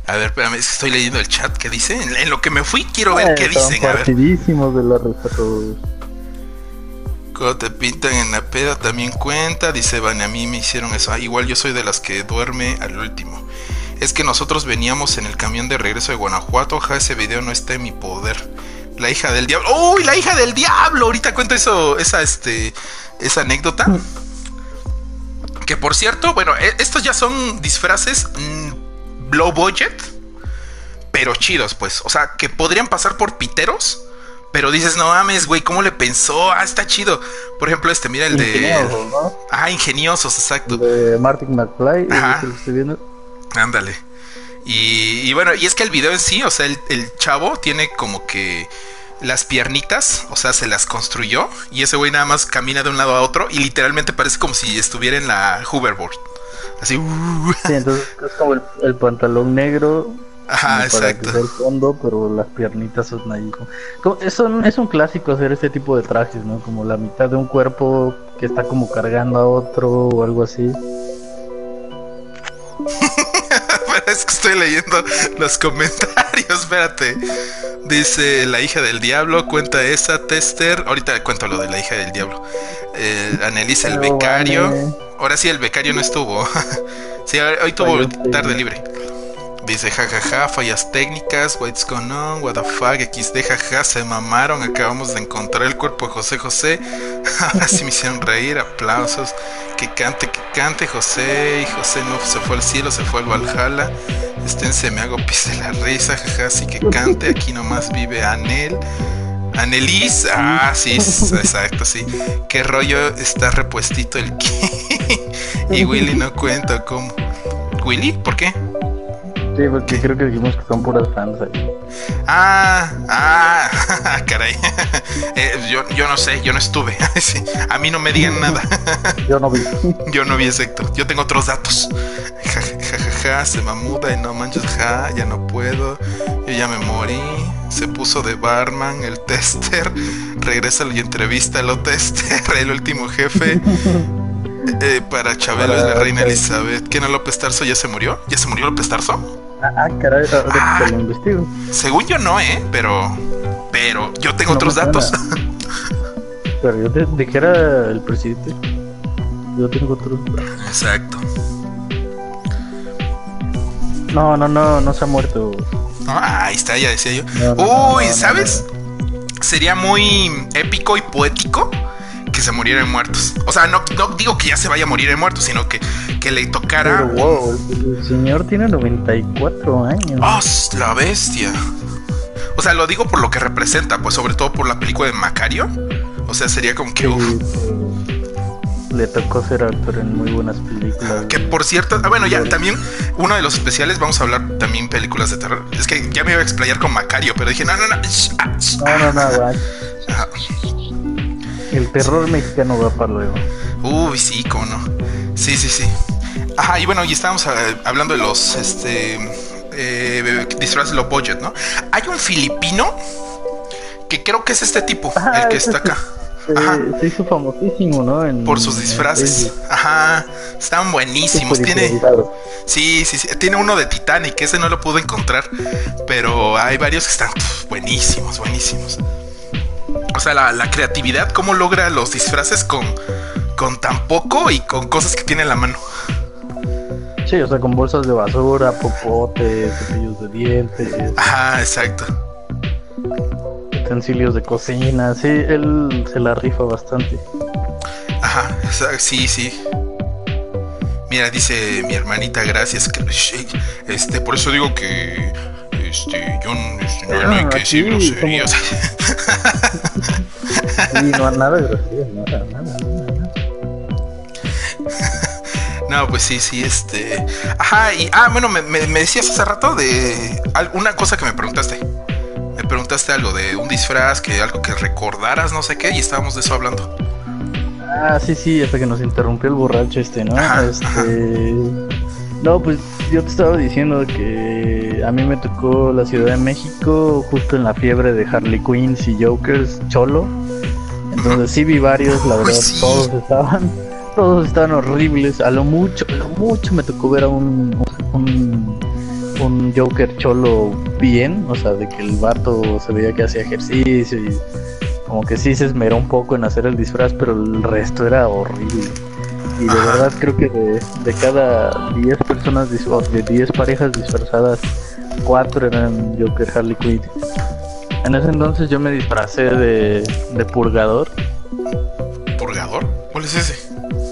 A ver, espérame, es que estoy leyendo el chat. ¿Qué dice? En, en lo que me fui, quiero ver qué dicen. A ver. partidísimos de la. Cuando te pintan en la peda también cuenta. Dice Vane, a mí me hicieron eso. Ah, igual yo soy de las que duerme al último. Es que nosotros veníamos en el camión de regreso de Guanajuato. Ojalá ese video no esté en mi poder. La hija del diablo. ¡Uy, la hija del diablo! Ahorita cuento eso, esa, este, esa anécdota. Que por cierto, bueno, e- estos ya son disfraces mm, low budget, pero chidos, pues. O sea, que podrían pasar por piteros, pero dices, no mames, güey, ¿cómo le pensó? Ah, está chido. Por ejemplo, este, mira el de. Ingeniosos, ¿no? Ah, ingeniosos, exacto. De Martin McFly, Ajá. es el que estoy viendo. Ándale. Y, y bueno, y es que el video en sí, o sea, el, el chavo tiene como que las piernitas, o sea, se las construyó y ese güey nada más camina de un lado a otro y literalmente parece como si estuviera en la hoverboard. Así. uh, Sí, entonces es como el, el pantalón negro. Ajá, exacto. el fondo, pero las piernitas son ahí. como- es, un, es un clásico hacer este tipo de trajes, ¿no? Como la mitad de un cuerpo que está como cargando a otro o algo así. Es que estoy leyendo los comentarios, espérate. Dice la hija del diablo, cuenta esa, Tester. Ahorita cuento lo de la hija del diablo. Eh, Anelisa el becario. Ahora sí, el becario no estuvo. sí, hoy tuvo tarde libre. Dice jajaja, fallas técnicas, what's going on, what the fuck, XD, jaja, se mamaron, acabamos de encontrar el cuerpo de José José. Ahora me hicieron reír, aplausos. Que cante, que cante José. Y José no se fue al cielo, se fue al Valhalla. Esténse, me hago pis de la risa, jaja, sí que cante. Aquí nomás vive Anel. Anelis, ah, sí, exacto, sí. Qué rollo está repuestito el y Willy no cuenta cómo. ¿Willy? ¿Por qué? Sí, porque creo que dijimos que son puras fans. Ah, ah, caray. Eh, yo, yo no sé, yo no estuve. A mí no me digan nada. Yo no vi. Yo no vi ese Héctor. Yo tengo otros datos. Ja, ja, ja, ja, se mamuda y no manches, ja, ya no puedo. Yo ya me morí. Se puso de barman, el tester. Regresa y entrevista al tester, el último jefe. Eh, para Chabelo es la reina Elizabeth. ¿Quién no López Tarso ya se murió? ¿Ya se murió López Tarso? Ah, ah, caray, que te lo investigo. Según yo no, ¿eh? Pero. Pero yo tengo No otros datos. Pero yo te dijera el presidente. Yo tengo otros. Exacto. No, no, no, no se ha muerto. Ah, ahí está, ya decía yo. No, no, no, Uy, ¿sabes? Sería muy épico y poético que se murieran muertos. O sea, no, no digo que ya se vaya a morir en muertos, sino que, que le tocara. Pero wow, el, señor tiene 94 años. ¡Oh, la bestia! O sea, lo digo por lo que representa, pues sobre todo por la película de Macario. O sea, sería como que. Sí, uf. le tocó ser actor en muy buenas películas. Que por cierto, ah, bueno, ya también uno de los especiales vamos a hablar también películas de terror. Es que ya me iba a explayar con Macario, pero dije, no, no, no. sh- ah, sh- No, no, no, va. El terror mexicano va para luego. Uy, sí, cómo no. Sí, sí, sí. Ajá, y bueno, y estábamos eh, hablando de los este eh, disfraces low budget, ¿no? Hay un filipino que creo que es este tipo, Ajá, el que está acá. Ajá. se hizo famosísimo, ¿no? En- Por sus disfraces. Ajá. Están buenísimos. Tiene. Sí, sí, sí. Tiene uno de Titanic, ese no lo pude encontrar. Pero hay varios que están buenísimos, buenísimos. O sea, la, la creatividad, cómo logra los disfraces con, con tan poco y con cosas que tiene en la mano. Sí, o sea, con bolsas de basura, popotes, cepillos de dientes, Ajá, exacto. utensilios de cocina. Sí, él se la rifa bastante. Ajá, sí, sí. Mira, dice mi hermanita, gracias. que- Este, por eso digo que. Este, yo no, este, no, no hay que decir Ah, groserías. Sí, no, nada de groserías, nada, nada, nada. No, pues sí, sí, este. Ajá, y. Ah, bueno, me, me- me decías hace rato de. Una cosa que me preguntaste. Me preguntaste algo de un disfraz, que algo que recordaras, no sé qué, y estábamos de eso hablando. Ah, sí, sí, hasta que nos interrumpió el borracho este, ¿no? Ajá, este... No, pues yo te estaba diciendo que a mí me tocó la Ciudad de México justo en la fiebre de Harley Quinns y Jokers cholo. Entonces sí vi varios, la verdad, sí. todos estaban, todos estaban horribles. A lo mucho, a lo mucho me tocó ver a un, un, un Joker cholo bien, o sea, de que el vato se veía que hacía ejercicio y como que sí se esmeró un poco en hacer el disfraz, pero el resto era horrible. Y de Ajá. verdad creo que de, de cada 10 personas, o de 10 parejas disfrazadas, 4 eran Joker Harley Quinn. En ese entonces yo me disfracé de, de purgador. ¿Purgador? ¿Cuál es ese?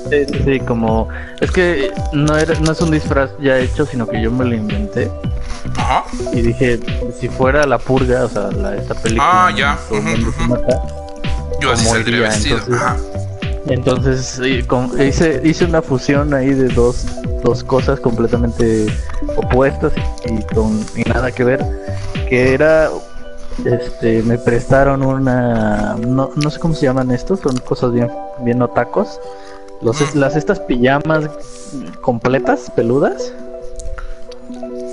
Sí, sí, como... Es que no, era, no es un disfraz ya hecho, sino que yo me lo inventé. Ajá. Y dije, si fuera la purga, o sea, la, esta película... Ah, ya. Ujú, mundo se ujú. mata, Yo así saldría vestido. entonces. Ajá. Entonces con- hice, hice una fusión ahí de dos, dos cosas completamente opuestas y, con, y nada que ver. Que era, este, me prestaron una, no, no sé cómo se llaman estos, son cosas bien, bien otacos. Los, las estas pijamas completas, peludas,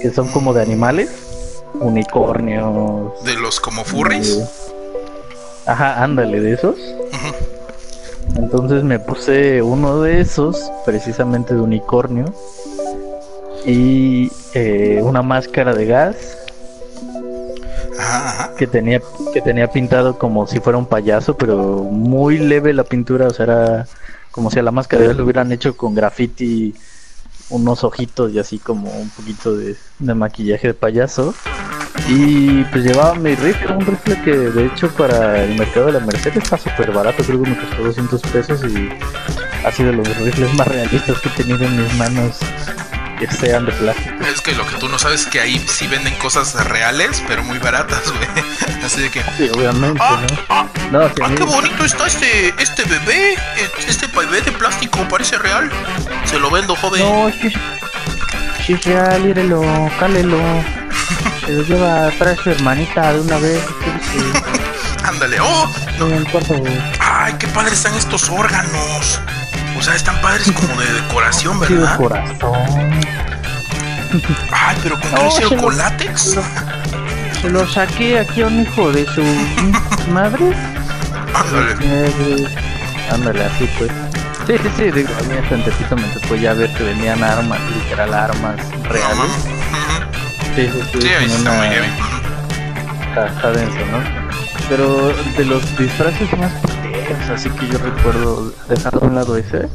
que son como de animales, unicornios. De los como furries. eh, Ajá, ándale, de esos. Entonces me puse uno de esos, precisamente de unicornio, y eh, una máscara de gas que tenía que tenía pintado como si fuera un payaso, pero muy leve la pintura, o sea, era como si a la máscara de gas lo hubieran hecho con graffiti, unos ojitos y así como un poquito de, de maquillaje de payaso. Y pues llevaba mi rifle, un rifle que de hecho para el mercado de la Merced está súper barato, creo que me costó 200 pesos y ha sido los rifles más realistas que he tenido en mis manos que sean de plástico. Es que lo que tú no sabes es que ahí sí venden cosas reales, pero muy baratas, güey. Así de que. Sí, obviamente, Ah, ¿no? ah, No, ah, mí- qué bonito está este, este bebé. eh, Este bebé de plástico parece real. Se lo vendo, joven. No, sí, sí es real, írelo, cálelo. Se lo lleva atrás su hermanita de una vez. Ándale. Oh, En el cuarto. ay, qué padres están estos órganos. O sea, están padres como de decoración, Sí, de ¿verdad? corazón. Ay, pero con qué No, hicieron se lo- con látex. Se lo saqué aquí a un hijo de su madre. Ándale. Ándale, así pues. Sí, sí, sí, digo, a mí hasta me tocó ya ver que vendían armas, literal armas No, reales. mames. Sí, sí, sí. Ahí está una- muy heavy. Está, está denso, ¿no? Pero de los disfraces más así que yo recuerdo, dejando a un lado ese,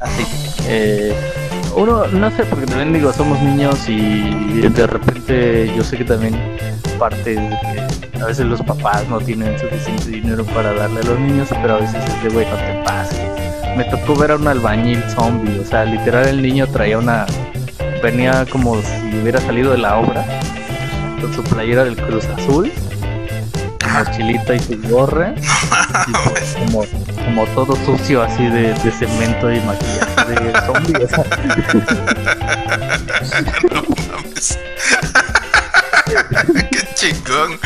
así eh, uno, no sé, porque también digo, somos niños y de repente yo sé que también parte de que a veces los papás no tienen suficiente dinero para darle a los niños, pero a veces es de, güey, no te pases. Me tocó ver a un albañil zombie, o sea, literal el niño traía una, venía como si hubiera salido de la obra con su playera del Cruz Azul, su mochilita y su gorra, y pues como, como todo sucio así de, de cemento y maquillaje de zombie. o sea, No mames. Qué chingón.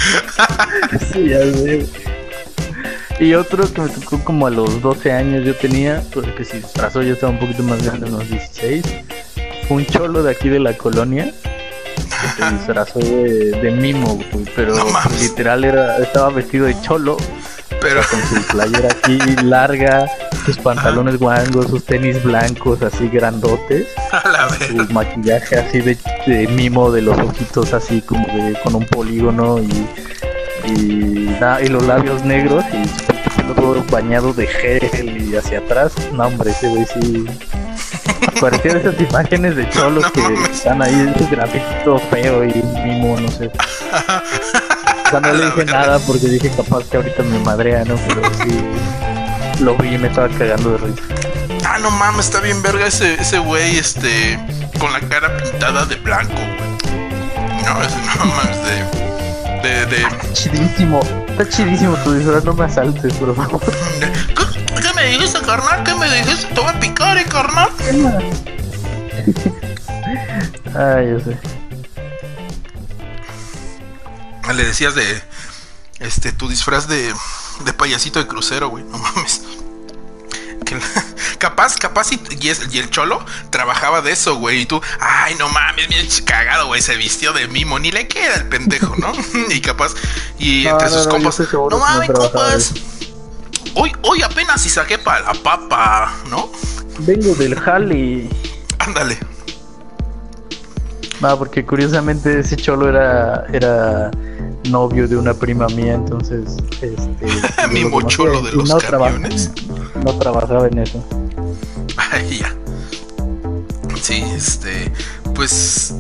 sí, ya sé. Y otro que me tocó como a los 12 años yo tenía, porque si disfrazó yo estaba un poquito más grande, unos 16. Un cholo de aquí de la colonia. Que se disfrazó de, de mimo, güey, pero No literal era, estaba vestido de cholo, Pero, con su playera aquí larga, sus pantalones guangos, sus tenis blancos así grandotes, a la su maquillaje así de, de mimo de los ojitos así como de, con un polígono y, y, na- y los labios negros y su pelo todo bañado de gel y hacia atrás. No hombre, ese güey sí... De esas imágenes de cholos No que mames. están ahí, ese grafito feo y mimo, no sé. O sea, no le dije nada porque dije capaz que ahorita me madrea, ¿no? Pero sí, lo vi y me estaba cagando de risa. Ah, no mames, está bien verga ese, ese güey, este, con la cara pintada de blanco, güey. No, ese no mames, de, de, de, Chidísimo, está chidísimo tu disfraz, no me asaltes, por favor. ¿Qué, qué me dijiste, carnal? ¿Qué me dijiste? Te voy a picar, eh, carnal. Ay, yo sé. Le decías de, este, tu disfraz de, de payasito de crucero, güey. No mames. Que la- capaz, capaz y, y es- y el cholo trabajaba de eso, güey. Y tú, ay, no mames, bien cagado, güey. Se vistió de mimo. Ni le queda el pendejo, ¿no? y capaz, y No, entre no, sus no, compas, no mames, compas. Hoy, hoy apenas si saqué para la papa, ¿no? Vengo del jale. Ándale. No, porque curiosamente ese cholo era, era novio de una prima mía, entonces. Este, Mi mocholo de los no traba- camiones. no trabajaba en eso. Ay, ya. Sí, este. Pues.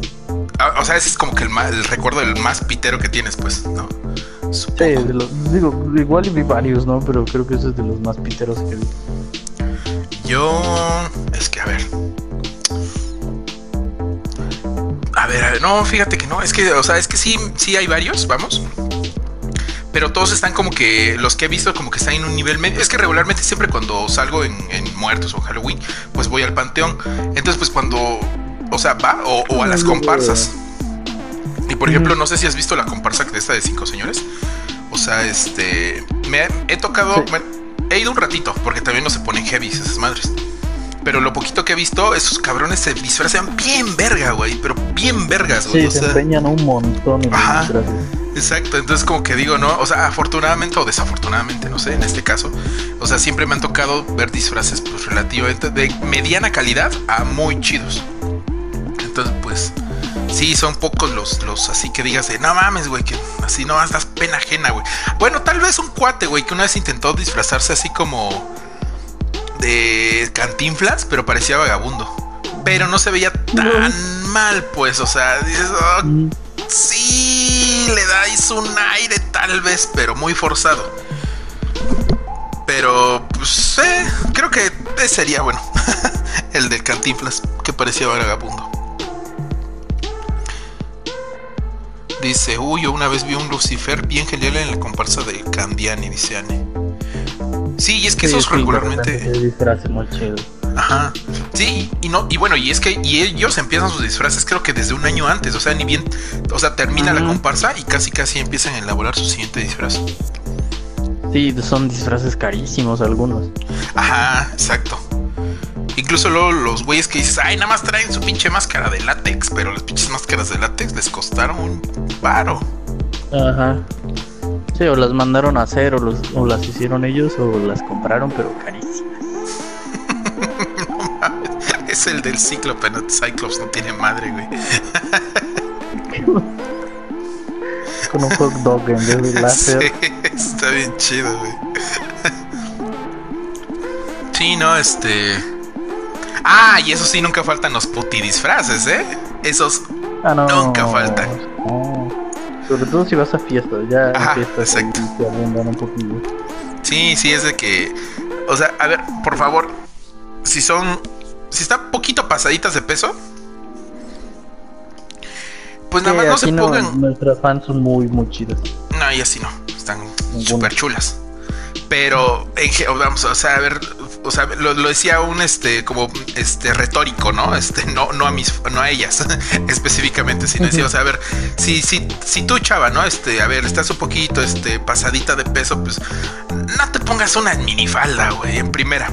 a- O sea, ese es como que el, el recuerdo del más pitero que tienes, pues, ¿no? Sí, Supongo. de los- digo, igual vi varios, ¿no? Pero creo que ese es de los más piteros que vi. Yo. Es que, a ver. A ver, a ver, no, fíjate que no. Es que, o sea, es que sí, sí hay varios, vamos. Pero todos están como que. Los que he visto, como que están en un nivel medio. Es que regularmente, siempre cuando salgo en, en Muertos o Halloween, pues voy al panteón. Entonces, pues cuando. O sea, va o, o a las comparsas. Y por ejemplo, no sé si has visto la comparsa de esta de cinco señores. O sea, este. Me he, tocado. Sí. bueno, he ido un ratito, porque también no se ponen heavy esas madres. Pero lo poquito que he visto, esos cabrones se disfrazan bien verga, güey. Pero bien vergas, güey. Sí, o se sea, empeñan un montón en Ajá. Exacto, entonces como que digo, ¿no? O sea, afortunadamente o desafortunadamente, no sé, en este caso. O sea, siempre me han tocado ver disfraces pues relativamente de mediana calidad a muy chidos. Entonces, pues, sí, son pocos los, los así que digas de, no mames, güey, que así no das pena ajena, güey. Bueno, tal vez un cuate, güey, que una vez intentó disfrazarse así como de cantinflas, pero parecía vagabundo. Pero no se veía tan mal, pues, o sea, dices, "Oh, Mm, Sí, le dais un aire tal vez, pero muy forzado. Pero, pues, eh, creo que ese sería bueno. El del Cantinflas, que parecía vagabundo. Dice, uy, yo una vez vi un Lucifer bien genial en la comparsa de Candiani, dice Anne. Sí, y es que sí, esos sí, regularmente... muy chido. Ajá. Sí, y no, y bueno, y es que y ellos empiezan sus disfraces creo que desde un año antes, o sea, ni bien, o sea, termina la comparsa y casi casi empiezan a elaborar su siguiente disfraz. Sí, son disfraces carísimos algunos. Ajá, exacto. Incluso luego los güeyes que dices, ay, nada más traen su pinche máscara de látex, pero las pinches máscaras de látex les costaron un paro. Ajá. Sí, o las mandaron a hacer, o, los, o las hicieron ellos, o las compraron, pero carísimas. Es el del Cíclope, no, Cyclops no tiene madre, güey. Con un hot dog en vez de láser. Sí, está bien chido, güey. Sí, no, este. Ah, y eso sí, nunca faltan los puti disfraces, ¿eh? Esos. Ah, no. Nunca faltan. no. Sobre todo si vas a fiestas, ya Ajá, fiestas exacto. te abundan un poquillo. Sí, sí, es de que. O sea, a ver, por favor. Si son. Si están poquito pasaditas de peso. Pues nada más no se pongan. Nuestras fans son muy, muy chidas. No, y así no. Están súper chulas. Pero, en vamos, o sea, a ver, o sea, lo, lo, decía un este como este retórico, ¿no? Este, no, no a mis, no a ellas específicamente, sino decía, o sea, a ver, si, si, si tú, chava, ¿no? Este, a ver, estás un poquito este pasadita de peso, pues no te pongas una minifalda, güey, en primera.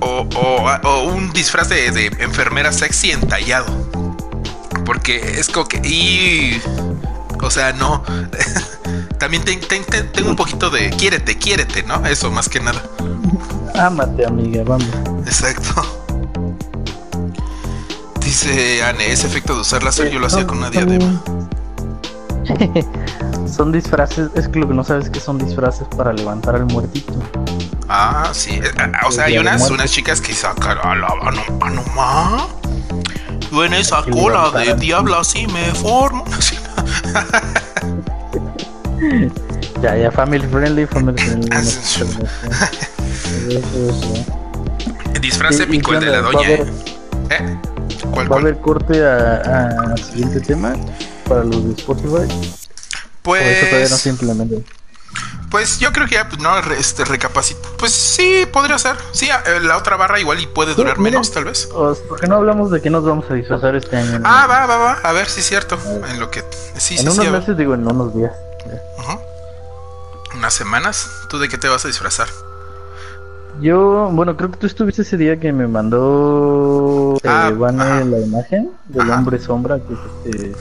O, o, un disfraz de, de, enfermera sexy entallado. Porque es como que. Y. O sea, no. También tengo un poquito de. Quiérete, quiérete, ¿no? Eso más que nada. Ámate, amiga, vamos. Exacto. Dice Anne, ese efecto de usar láser yo lo hacía con una diadema. son disfraces, es que lo que no sabes que son disfraces para levantar al muertito. Ah, sí. Eh, ah, o sea, hay unas, unas chicas que sacan a la anoma. Yo en esa cola de diablo así me formo. ya, ya, family friendly, family friendly. Disfraz épico el de la doña. ¿eh? ¿Eh? ¿Cuál, ¿Va a haber corte al siguiente tema para los de Spotify? Pues. eso todavía no simplemente. Pues yo creo que ya pues, no este recapacito. Pues sí, podría ser. Sí, eh, la otra barra igual y puede durar menos, tal vez. ¿Por qué no hablamos de qué nos vamos a disfrazar este año? Ah, va, va, va. A ver, sí es cierto. En lo que. Sí, en sí, unos sí, meses, digo, en unos días. Unas semanas. ¿Tú de qué te vas a disfrazar? Yo, bueno, creo que tú estuviste ese día que me mandó eh, ah, la imagen del hombre sombra, que es este.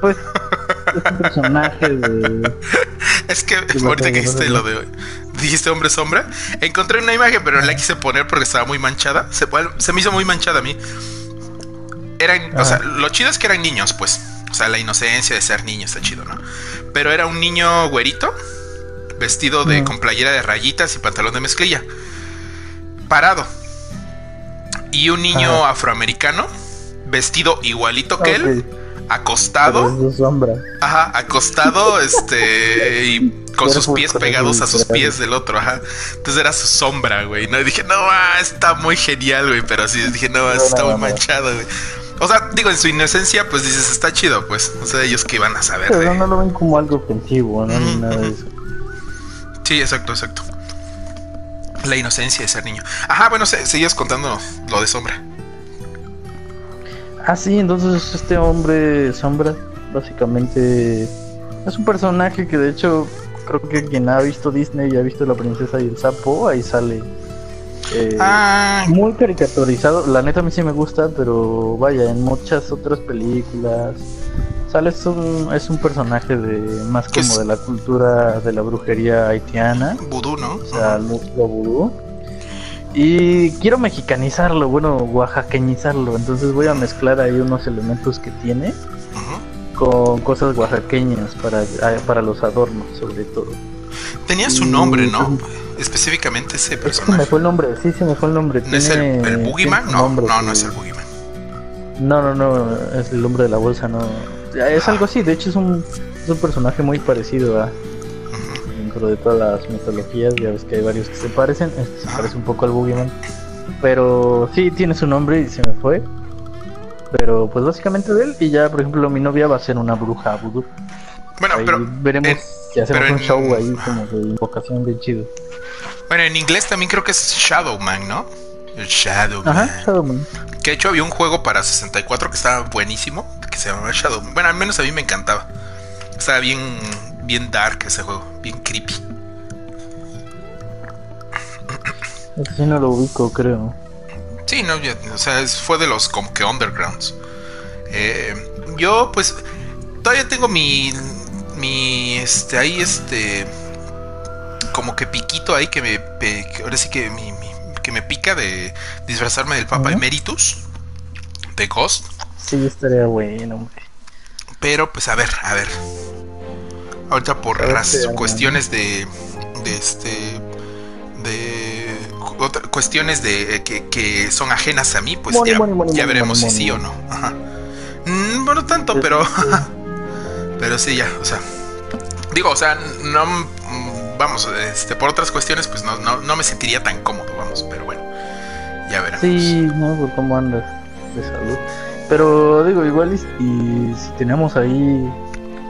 Pues, es un personaje de. Es que ahorita que dijiste lo de. Dijiste hombre sombra. Encontré una imagen, pero no la quise poner porque estaba muy manchada. Se, se me hizo muy manchada a mí. Eran. O sea, lo chido es que eran niños, pues. O sea, la inocencia de ser niño está chido, ¿no? Pero era un niño güerito vestido de, con playera de rayitas y pantalón de mezclilla, parado. Y un niño afroamericano, vestido igualito que él, acostado. Ajá, acostado, este, y con sus pies pegados a sus pies del otro, ajá. Entonces era su sombra, güey. No, y dije, no, ah, está muy genial, güey. Pero así dije, no, está muy manchado, güey. O sea, digo, en su inocencia, pues dices, está chido, pues. O sea, ellos que iban a saber. Pero no lo ven como algo ofensivo, ¿no? Ni nada de eso. Sí, exacto, exacto. La inocencia de ser niño. Ajá, bueno, seguías contando lo de Sombra. Ah, sí, entonces este hombre Sombra, básicamente es un personaje que de hecho creo que quien ha visto Disney y ha visto La Princesa y el Sapo, ahí sale. Eh, ah. Muy caricaturizado, la neta a mí sí me gusta, pero vaya, en muchas otras películas Sale es un, es un personaje de más como de la cultura de la brujería haitiana. Vudú, ¿no? O sea, lo vudú. Y quiero mexicanizarlo, bueno, oaxaqueñizarlo. Entonces voy a mezclar ahí unos elementos que tiene con cosas oaxaqueñas para, ah, para los adornos, sobre todo. Tenía su nombre, ¿no? Específicamente ese personaje. Me fue el nombre, sí, se me fue el nombre. ¿No es el, el Boogeyman? No, no, no es el Boogeyman. No, no, no, es el hombre de la bolsa, no. Es algo así, de hecho es un, es un personaje muy parecido a dentro de todas las mitologías, ya ves que hay varios que se parecen, este se parece un poco al Boogeyman. Pero sí tiene su nombre y se me fue. Pero pues básicamente de él y ya por ejemplo mi novia va a ser una bruja vudú. Bueno, pero veremos si hacemos un show ahí como de invocación bien chido. Bueno, en inglés también creo que es Shadowman, ¿no? El Shadowman. Ajá, Shadowman. Que de hecho había un juego para 64 que estaba buenísimo, que se llamaba Shadow. Bueno, al menos a mí me encantaba. Estaba bien, bien dark ese juego, bien creepy. Ese sí no lo ubico, creo. Sí, no, o sea, fue de los como que undergrounds. Eh, yo, pues, todavía tengo mi, mi, este, ahí, este, como que piquito ahí que me, ahora sí que mi, que me pica de disfrazarme del Papa Emeritus de Ghost. Sí, estaría bueno, Pero pues a ver, a ver. Ahorita por las cuestiones de, de este de cuestiones de eh, que, son ajenas a mí, pues ya, veremos si sí o no. Ajá. Mm, bueno, tanto, pero pero sí ya, o sea, digo, o sea, no vamos, este, por otras cuestiones, pues no, no, me sentiría tan cómodo, vamos, pero bueno, ya veremos. Sí, no, cómo andas de salud. Pero digo, igual y, si tenemos ahí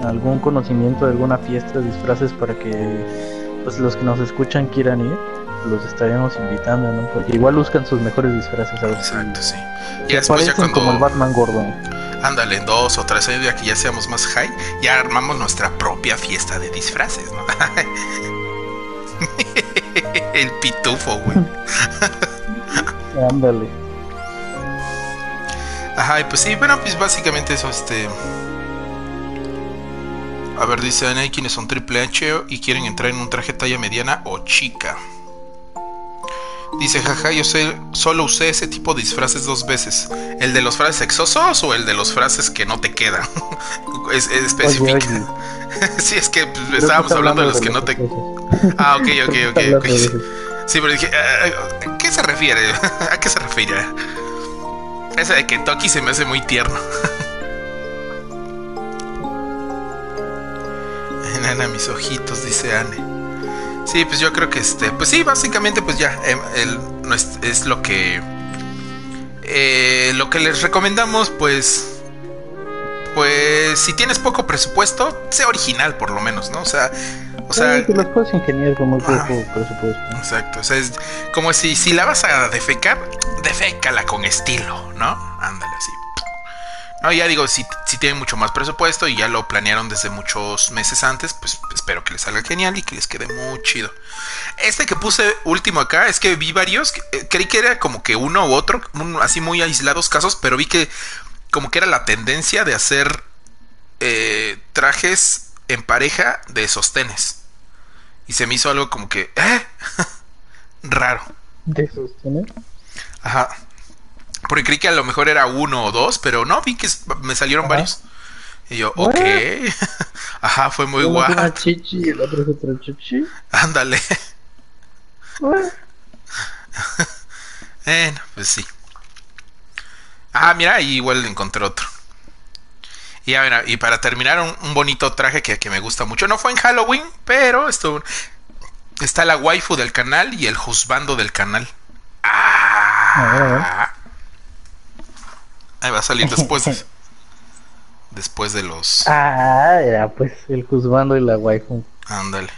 algún conocimiento de alguna fiesta de disfraces para que pues los que nos escuchan quieran ir, los estaríamos invitando, ¿no? Porque igual buscan sus mejores disfraces. A ver Exacto, sí. Y después ya cuando... como el Batman gordo. Ándale, en dos o tres años ya que ya seamos más high, ya armamos nuestra propia fiesta de disfraces, ¿no? el pitufo, güey. Ándale. Ajá, y pues sí, bueno, pues básicamente eso, este... A ver, dice hay quienes son triple H y quieren entrar en un traje talla mediana o chica. Dice, jaja, yo sé, solo usé ese tipo de disfraces dos veces. ¿El de los frases sexosos o el de los frases que no te quedan? es, específica. sí, es que pues, estábamos hablando de los que no te... Ah, ok, ok, ok. okay. Sí, pero dije, ¿a qué se refiere? ¿A qué se refiere? Ese de Kentucky se me hace muy tierno. Nana, mis ojitos, dice Anne. Sí, pues yo creo que este, pues sí, básicamente pues ya em, el, es, lo que eh, lo que les recomendamos, pues pues si tienes poco presupuesto, sea original por lo menos, ¿no? O sea, o sea, que las puedes ingeniar con muy poco presupuesto. Exacto, o sea, es como si si la vas a defecar, defécala con estilo, ¿no? Ándale así. No, ya digo, si, si tienen mucho más presupuesto y ya lo planearon desde muchos meses antes, pues espero que les salga genial y que les quede muy chido. Este que puse último acá es que vi varios, eh, creí que era como que uno u otro, así muy aislados casos, pero vi que como que era la tendencia de hacer eh, trajes en pareja de sostenes. Y se me hizo algo como que, ¿eh? Raro. ¿De sostenes? Ajá. Porque creí que a lo mejor era uno o dos, pero no, vi que me salieron varios. Y yo, ok. Ajá, fue muy guay. Una chichi y el otro es otro chichi. Ándale. bueno, pues sí. Ah, mira, ahí igual encontré otro. Y, a ver, y para terminar, un, bonito traje que, que, me gusta mucho. No fue en Halloween, pero esto está la waifu del canal y el juzbando del canal. Ah, Ahí va a salir después. después de los. Ah, ya, pues el juzgando y la waifu. Ándale.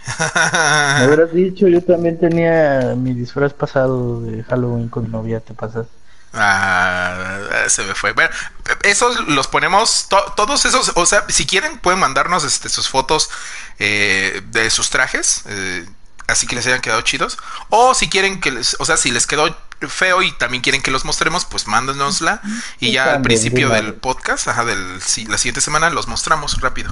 Me hubieras dicho, yo también tenía mi disfraz pasado de Halloween con novia, ¿te pasas? Ah, se me fue. Bueno, esos los ponemos, todos esos, o sea, si quieren pueden mandarnos este, sus fotos eh, de sus trajes, eh, así que les hayan quedado chidos. O si quieren que les, o sea, si les quedó feo y también quieren que los mostremos, pues mándanosla. Y, ya al principio del podcast, ajá, del, sí, la siguiente semana los mostramos rápido.